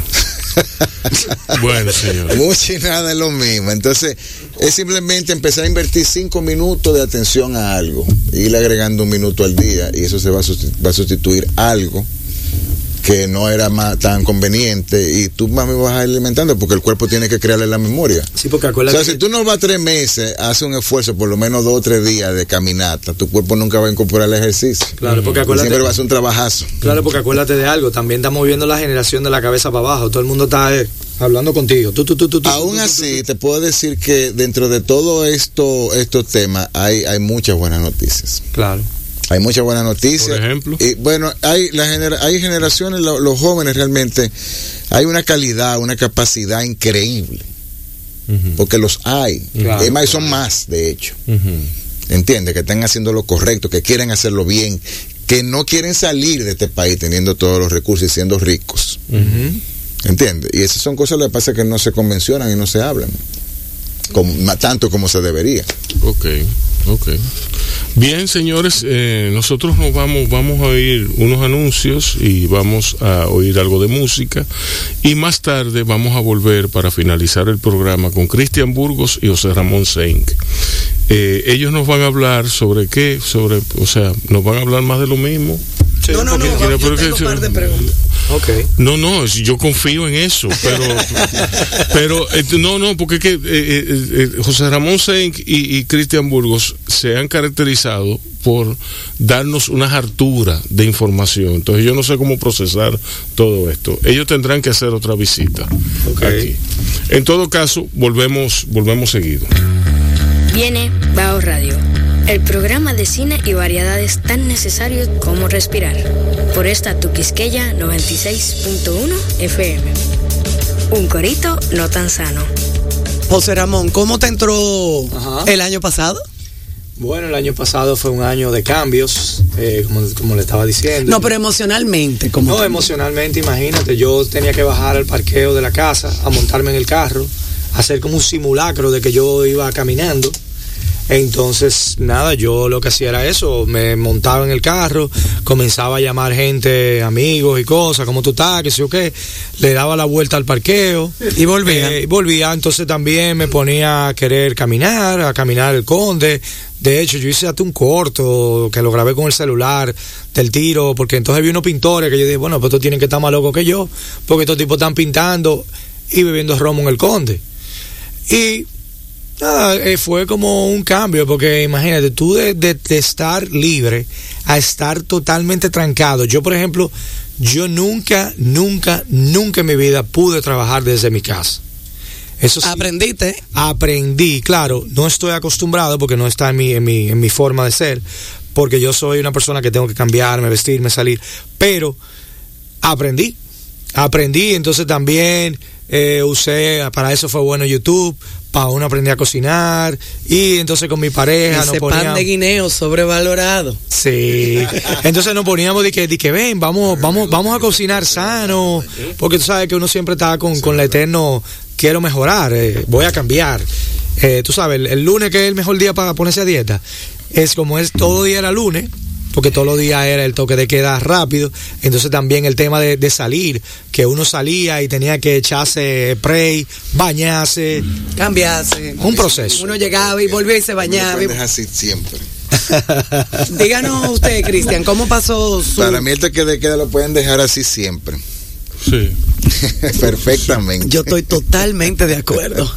C: bueno, señor.
D: Mucho y nada es lo mismo. Entonces, es simplemente empezar a invertir cinco minutos de atención a algo. Ir agregando un minuto al día y eso se va a susti- va a sustituir algo que no era más tan conveniente y tú más me vas alimentando porque el cuerpo tiene que crearle la memoria.
E: Sí, porque
D: O
E: acuérdate...
D: sea, si tú no vas tres meses, hace un esfuerzo, por lo menos dos o tres días de caminata, tu cuerpo nunca va a incorporar el ejercicio.
E: Claro, porque
D: Y
E: acuérdate...
D: siempre va a ser un trabajazo.
E: Claro, porque acuérdate de algo, también estamos viendo la generación de la cabeza para abajo, todo el mundo está eh, hablando contigo. Tú, tú, tú,
D: Aún así, te puedo decir que dentro de todo esto, estos temas hay, hay muchas buenas noticias.
E: Claro.
D: Hay muchas buenas noticias.
C: Por ejemplo.
D: Y bueno, hay, la genera- hay generaciones, lo- los jóvenes realmente, hay una calidad, una capacidad increíble. Porque los hay.
E: Claro,
D: Es más, y son más, de hecho.
C: Ujú.
D: entiende que están haciendo lo correcto, que quieren hacerlo bien, que no quieren salir de este país teniendo todos los recursos y siendo ricos. ¿Entiende? Y esas son cosas que pasa que no se convencionan y no se hablan. Tanto como se debería.
C: Ok, ok. Bien, señores, eh, nosotros nos vamos, vamos a oír unos anuncios y vamos a oír algo de música y más tarde vamos a volver para finalizar el programa con Cristian Burgos y José Ramón Senk. Eh, ellos nos van a hablar sobre qué, sobre, o sea, nos van a hablar más de lo mismo.
F: No, no, no,
C: porque-
F: yo
C: pero que-
F: tengo un par de preguntas.
E: Ok.
C: No, no, yo confío en eso, pero, pero eh, no, no, porque es que eh, eh, José Ramón Senk y, y Cristian Burgos se han caracterizado por darnos una hartura de información. Entonces yo no sé cómo procesar todo esto. Ellos tendrán que hacer otra visita
E: Ok.
C: aquí. En todo caso, volvemos, volvemos seguido.
A: Viene Bao Radio, el programa de cine y variedades tan necesarios como respirar. Por esta Tuquisqueya 96.1 FM. Un corito no tan sano.
F: José Ramón, ¿cómo te entró
E: Ajá.
F: el año pasado?
E: Bueno, el año pasado fue un año de cambios, eh, como, como le estaba diciendo.
F: No, pero emocionalmente, como
E: No, emocionalmente, imagínate, yo tenía que bajar al parqueo de la casa, a montarme en el carro, hacer como un simulacro de que yo iba caminando. Entonces, nada, yo lo que hacía era eso, me montaba en el carro, comenzaba a llamar gente, amigos y cosas, como tú estás, que sé yo qué, le daba la vuelta al parqueo.
F: Y volvía.
E: Eh, y volvía, entonces también me ponía a querer caminar, a caminar el conde. De hecho, yo hice hasta un corto que lo grabé con el celular del tiro, porque entonces vi unos pintores que yo dije, bueno, pues estos tienen que estar más locos que yo, porque estos tipos están pintando y bebiendo romo en el conde. Y nada, eh, fue como un cambio, porque imagínate, tú de, de- de estar libre a estar totalmente trancado. Yo, por ejemplo, yo nunca, nunca, nunca en mi vida pude trabajar desde mi casa. Eso sí,
F: aprendiste.
E: aprendí, claro, no estoy acostumbrado porque no está en mi, en mi, en mi forma de ser, porque yo soy una persona que tengo que cambiarme, vestirme, salir, pero aprendí, aprendí, entonces también eh, usé, para eso fue bueno YouTube, para uno aprendí a cocinar, y entonces con mi pareja nos
F: Ese pan
E: poníamos...
F: de guineo sobrevalorado.
E: Sí. Entonces nos poníamos de que, de que ven, vamos, vamos, vamos a cocinar sano. Porque tú sabes que uno siempre está con, con la eterno, quiero mejorar, eh, voy a cambiar. Eh, tú sabes, el, el lunes que es el mejor día para ponerse a dieta, es como es todo día era lunes, porque todos los días era el toque de queda rápido. Entonces también el tema de, de salir, que uno salía y tenía que echarse spray, bañarse.
F: Cambiarse.
E: Un proceso.
F: Uno llegaba y volvía y se bañaba.
D: dejar así siempre.
F: Díganos usted, Cristian, ¿cómo pasó su...
D: Para mí el toque de queda lo pueden dejar así siempre.
C: Sí.
D: Perfectamente.
F: Yo estoy totalmente de acuerdo.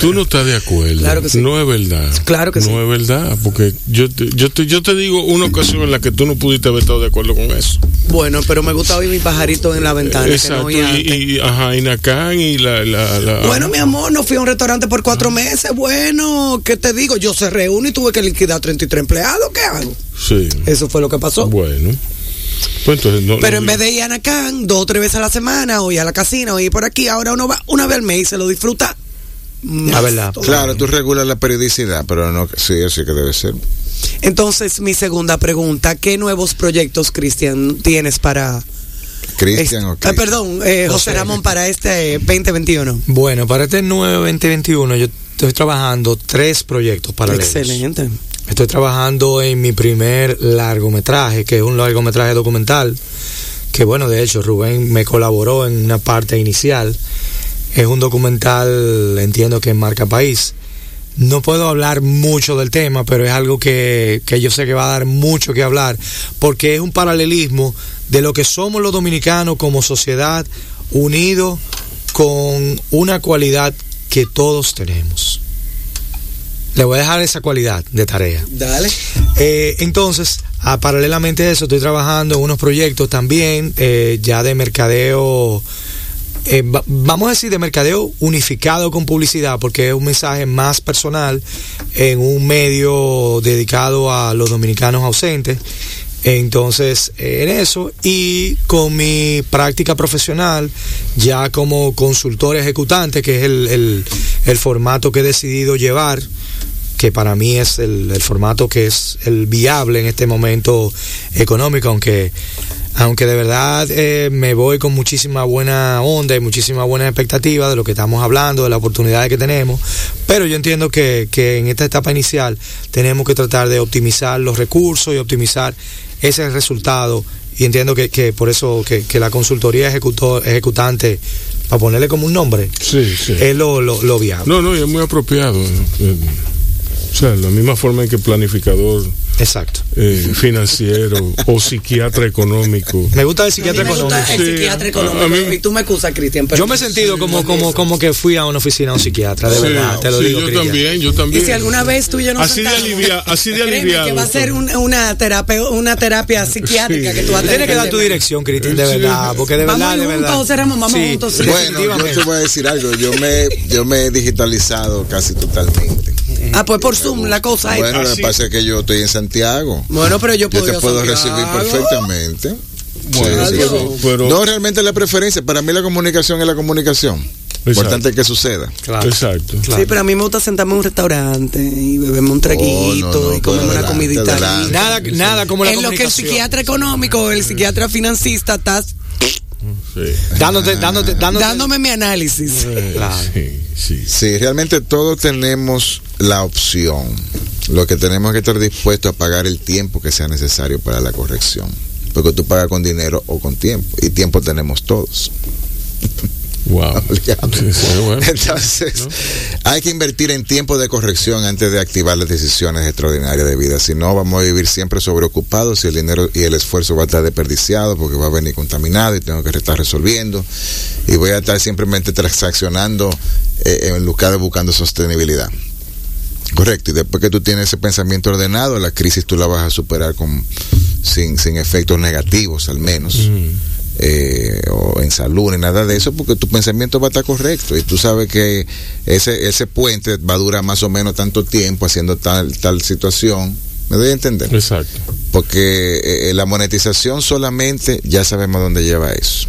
C: Tú no estás de acuerdo.
F: Claro que sí.
C: No es verdad.
F: Claro que
C: no
F: sí.
C: es verdad, porque yo te, yo, te, yo te digo una ocasión en la que tú no pudiste haber estado de acuerdo con eso.
F: Bueno, pero me gusta oír mi pajarito en la ventana. que no
C: Exacto.
F: oía antes.
C: y, y, ajá, y Nacán y la... la, la-
F: Bueno, mi amor, no fui a un restaurante por cuatro meses. Bueno, ¿qué te digo? Yo cerré uno y tuve que liquidar 33 empleados. ¿Qué hago?
C: Sí.
F: Eso fue lo que pasó.
C: Bueno. Pues entonces no...
F: Pero
C: no-
F: en vez de ir a Nacán dos o tres veces a la semana, o ir a la casina, o ir por aquí, ahora uno va una vez al mes y se lo disfruta.
E: La verdad.
D: Claro, tú regulas la periodicidad, pero no, sí, así que debe ser.
F: Entonces, mi segunda pregunta, ¿qué nuevos proyectos, Cristian, tienes para...
D: Cristian o
F: Ah,
D: Cristian.
F: perdón, eh, José
E: José.
F: Ramón, para este eh, 2021.
E: Bueno, para este nuevo 2021 yo estoy trabajando tres proyectos paralelos.
F: Excelente.
E: Estoy trabajando en mi primer largometraje, que es un largometraje documental, que bueno, de hecho Rubén me colaboró en una parte inicial. Es un documental, entiendo que en marca país. No puedo hablar mucho del tema, pero es algo que, que yo sé que va a dar mucho que hablar, porque es un paralelismo de lo que somos los dominicanos como sociedad, unidos con una cualidad que todos tenemos. Le voy a dejar esa cualidad de tarea.
F: Dale.
E: Eh, entonces, a- paralelamente a eso, estoy trabajando en unos proyectos también eh, ya de mercadeo, eh, va- vamos a decir de mercadeo unificado con publicidad, porque es un mensaje más personal en un medio dedicado a los dominicanos ausentes. Entonces, en eso y con mi práctica profesional, ya como consultor ejecutante, que es el, el- el formato que he decidido llevar, que para mí es el, el formato que es el viable en este momento económico, aunque aunque de verdad eh, me voy con muchísima buena onda y muchísima buena expectativa de lo que estamos hablando, de las oportunidades que tenemos, pero yo entiendo que, que en esta etapa inicial tenemos que tratar de optimizar los recursos y optimizar ese resultado y entiendo que, que por eso que, que la consultoría ejecutor, ejecutante, para ponerle como un nombre,
C: Sí, sí.
E: es lo, lo, lo viable.
C: No, no, y es muy apropiado. eh, o sea, la misma forma en que planificador
E: Exacto.
C: eh, financiero o psiquiatra económico.
E: Me gusta el psiquiatra
F: A mí me
E: económico.
F: gusta el
C: Sí,
F: psiquiatra
C: a-
F: económico.
C: a mí-
F: y tú me excusas, Cristian. pero-
E: Yo me he sentido como, como, como que fui a una oficina a un psiquiatra, de
C: Sí,
E: verdad, te lo
C: sí,
E: digo,
C: yo
E: Cristian.
C: también, yo
F: Y
C: también.
F: si alguna vez tú y yo nos
C: Así de
F: sentamos,
C: alivia- así de aliviado,
F: que va a ser un- una, terapia, una terapia psiquiátrica
C: Sí.
F: que tú vas a tener
E: tienes que dar tu dirección, Cristian, de
C: Sí.
E: verdad, porque de
F: Vamos
E: verdad, de
F: juntos,
E: verdad.
F: Cerramos, vamos juntos, sí.
D: Bueno, yo te voy a decir algo. Yo me, yo me he digitalizado casi totalmente.
F: Ah, pues por Zoom la cosa es.
D: Bueno, lo que pasa es que yo estoy en Santiago.
F: Bueno, pero yo
D: Yo
F: puedo
D: te puedo
F: Santiago.
D: recibir perfectamente.
C: Bueno,
D: Sí, sí,
C: pero-
D: no realmente la preferencia. Para mí la comunicación es la comunicación. Importante que suceda.
E: Claro.
C: Exacto.
E: Claro.
F: Sí, pero a mí me gusta sentarme en un restaurante y beberme un traguito
D: Oh, no, no,
F: y comerme una
D: adelante,
F: comidita.
D: adelante.
E: Nada, nada como la
F: en lo que el psiquiatra económico, el psiquiatra financista está
C: Sí.
E: Dándote, dándote, dándote.
F: dándome mi análisis.
E: Claro.
C: Sí, sí.
D: Sí, realmente todos tenemos la opción. Lo que tenemos que estar dispuestos a pagar el tiempo que sea necesario para la corrección. Porque tú pagas con dinero o con tiempo. Y tiempo tenemos todos.
C: Wow.
D: Obligado.
C: Sí, sí, bueno.
D: Entonces, hay que invertir en tiempo de corrección antes de activar las decisiones extraordinarias de vida. Si no, vamos a vivir siempre sobreocupados y el dinero y el esfuerzo va a estar desperdiciado porque va a venir contaminado y tengo que estar resolviendo. Y voy a estar simplemente transaccionando eh, en lugar de buscando sostenibilidad. Correcto. Y después que tú tienes ese pensamiento ordenado, la crisis tú la vas a superar con, sin, sin efectos negativos, al menos eh, o en salud ni nada de eso, porque tu pensamiento va a estar correcto y tú sabes que ese, ese puente va a durar más o menos tanto tiempo haciendo tal, tal situación. ¿Me doy a entender?
C: Exacto.
D: Porque eh, la monetización solamente ya sabemos dónde lleva eso.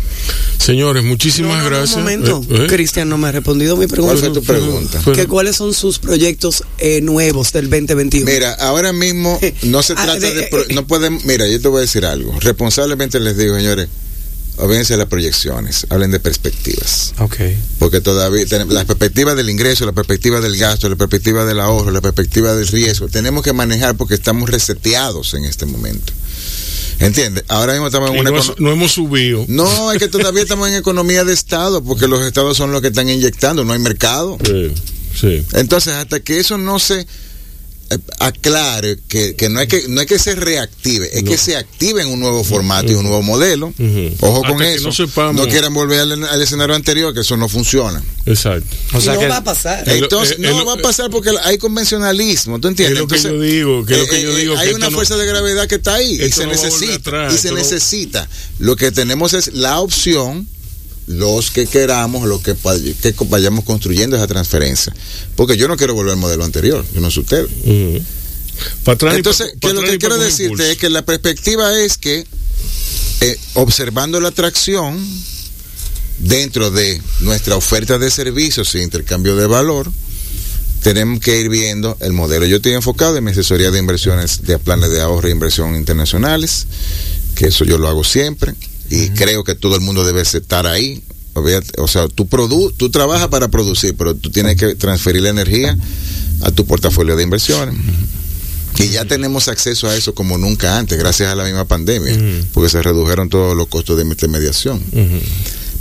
C: Señores, muchísimas
F: No, no, no,
C: gracias.
F: Un momento,
C: Eh, eh.
F: Cristian no me ha respondido mi
D: ¿Cuál
F: pregunta.
D: fue tu pregunta?
C: Pero-
F: ¿Que ¿Cuáles son sus proyectos eh, nuevos del 2021?
D: Mira, ahora mismo no se
F: Ah,
D: trata
F: de-
D: no pueden, mira, yo te voy a decir algo. Responsablemente les digo, señores, olvídense de las proyecciones, hablen de perspectivas.
E: Ok.
D: Porque todavía tenemos la perspectiva del ingreso, la perspectiva del gasto, la perspectiva del ahorro, la perspectiva del riesgo. Tenemos que manejar porque estamos reseteados en este momento. ¿Entiendes? Ahora mismo estamos en una...
C: no, no hemos subido.
D: No, es que todavía estamos en economía de Estado, porque los estados son los que están inyectando, no hay mercado.
C: Sí, sí.
D: Entonces, hasta que eso no se aclare, que, que no hay que no hay que se reactive, es que se active en un nuevo formato y un nuevo modelo. Ojo
C: Hasta
D: con
C: que
D: eso.
C: no sepamos-
D: quieran volver al, al escenario anterior, que eso no funciona.
C: Exacto.
E: O sea
F: no
E: que
F: va a pasar.
C: Eh,
D: Entonces,
C: eh,
D: no va a pasar porque hay convencionalismo, ¿tú entiendes?
C: Es lo que
D: Entonces,
C: yo digo, que es lo que
D: eh,
C: yo
D: eh,
C: digo,
D: hay
C: que
D: una fuerza de gravedad que está ahí y se necesita.
C: atrás,
D: y se necesita. Lo que tenemos es la opción, los que queramos, los que, que vayamos construyendo esa transferencia. Porque yo no quiero volver al modelo anterior, yo no sé usted.
C: Atrás y
D: Entonces, que lo que quiero decirte
C: impulso.
D: es que la perspectiva es que, eh, observando la atracción dentro de nuestra oferta de servicios e intercambio de valor, tenemos que ir viendo el modelo. Yo estoy enfocado en mi asesoría de inversiones de planes de ahorro e inversión internacionales, que eso yo lo hago siempre y creo que todo el mundo debe estar ahí. O sea, tú, produ tú trabajas para producir, pero tú tienes que transferir la energía a tu portafolio de inversiones. Y ya tenemos acceso a eso como nunca antes, gracias a la misma pandemia, porque se redujeron todos los costos de intermediación.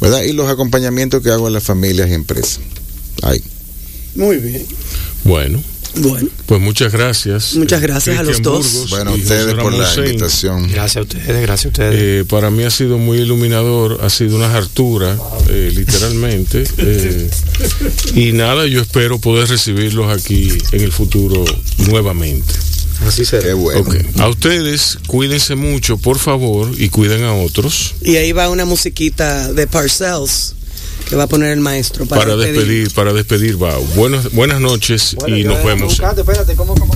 D: ¿Verdad? Y los acompañamientos que hago a las familias y empresas. Ahí.
F: Muy bien.
C: Bueno,
F: Bueno,
C: pues muchas gracias.
F: Muchas gracias a los
C: Cristian
F: dos.
C: Burgos
D: Bueno, a ustedes por la invitación.
E: gracias a ustedes, gracias a ustedes.
C: Eh, para mí ha sido muy iluminador, ha sido una hartura, eh, literalmente. eh, y nada, yo espero poder recibirlos aquí en el futuro nuevamente.
E: Así será.
D: Qué bueno.
C: Ok. A ustedes, cuídense mucho, por favor, y cuiden a otros
F: y ahí va una musiquita de Parcells que va a poner el maestro para,
C: para despedir, para despedir, Bao. Buenas, buenas noches y nos vemos.
E: Espérate, ¿cómo, cómo,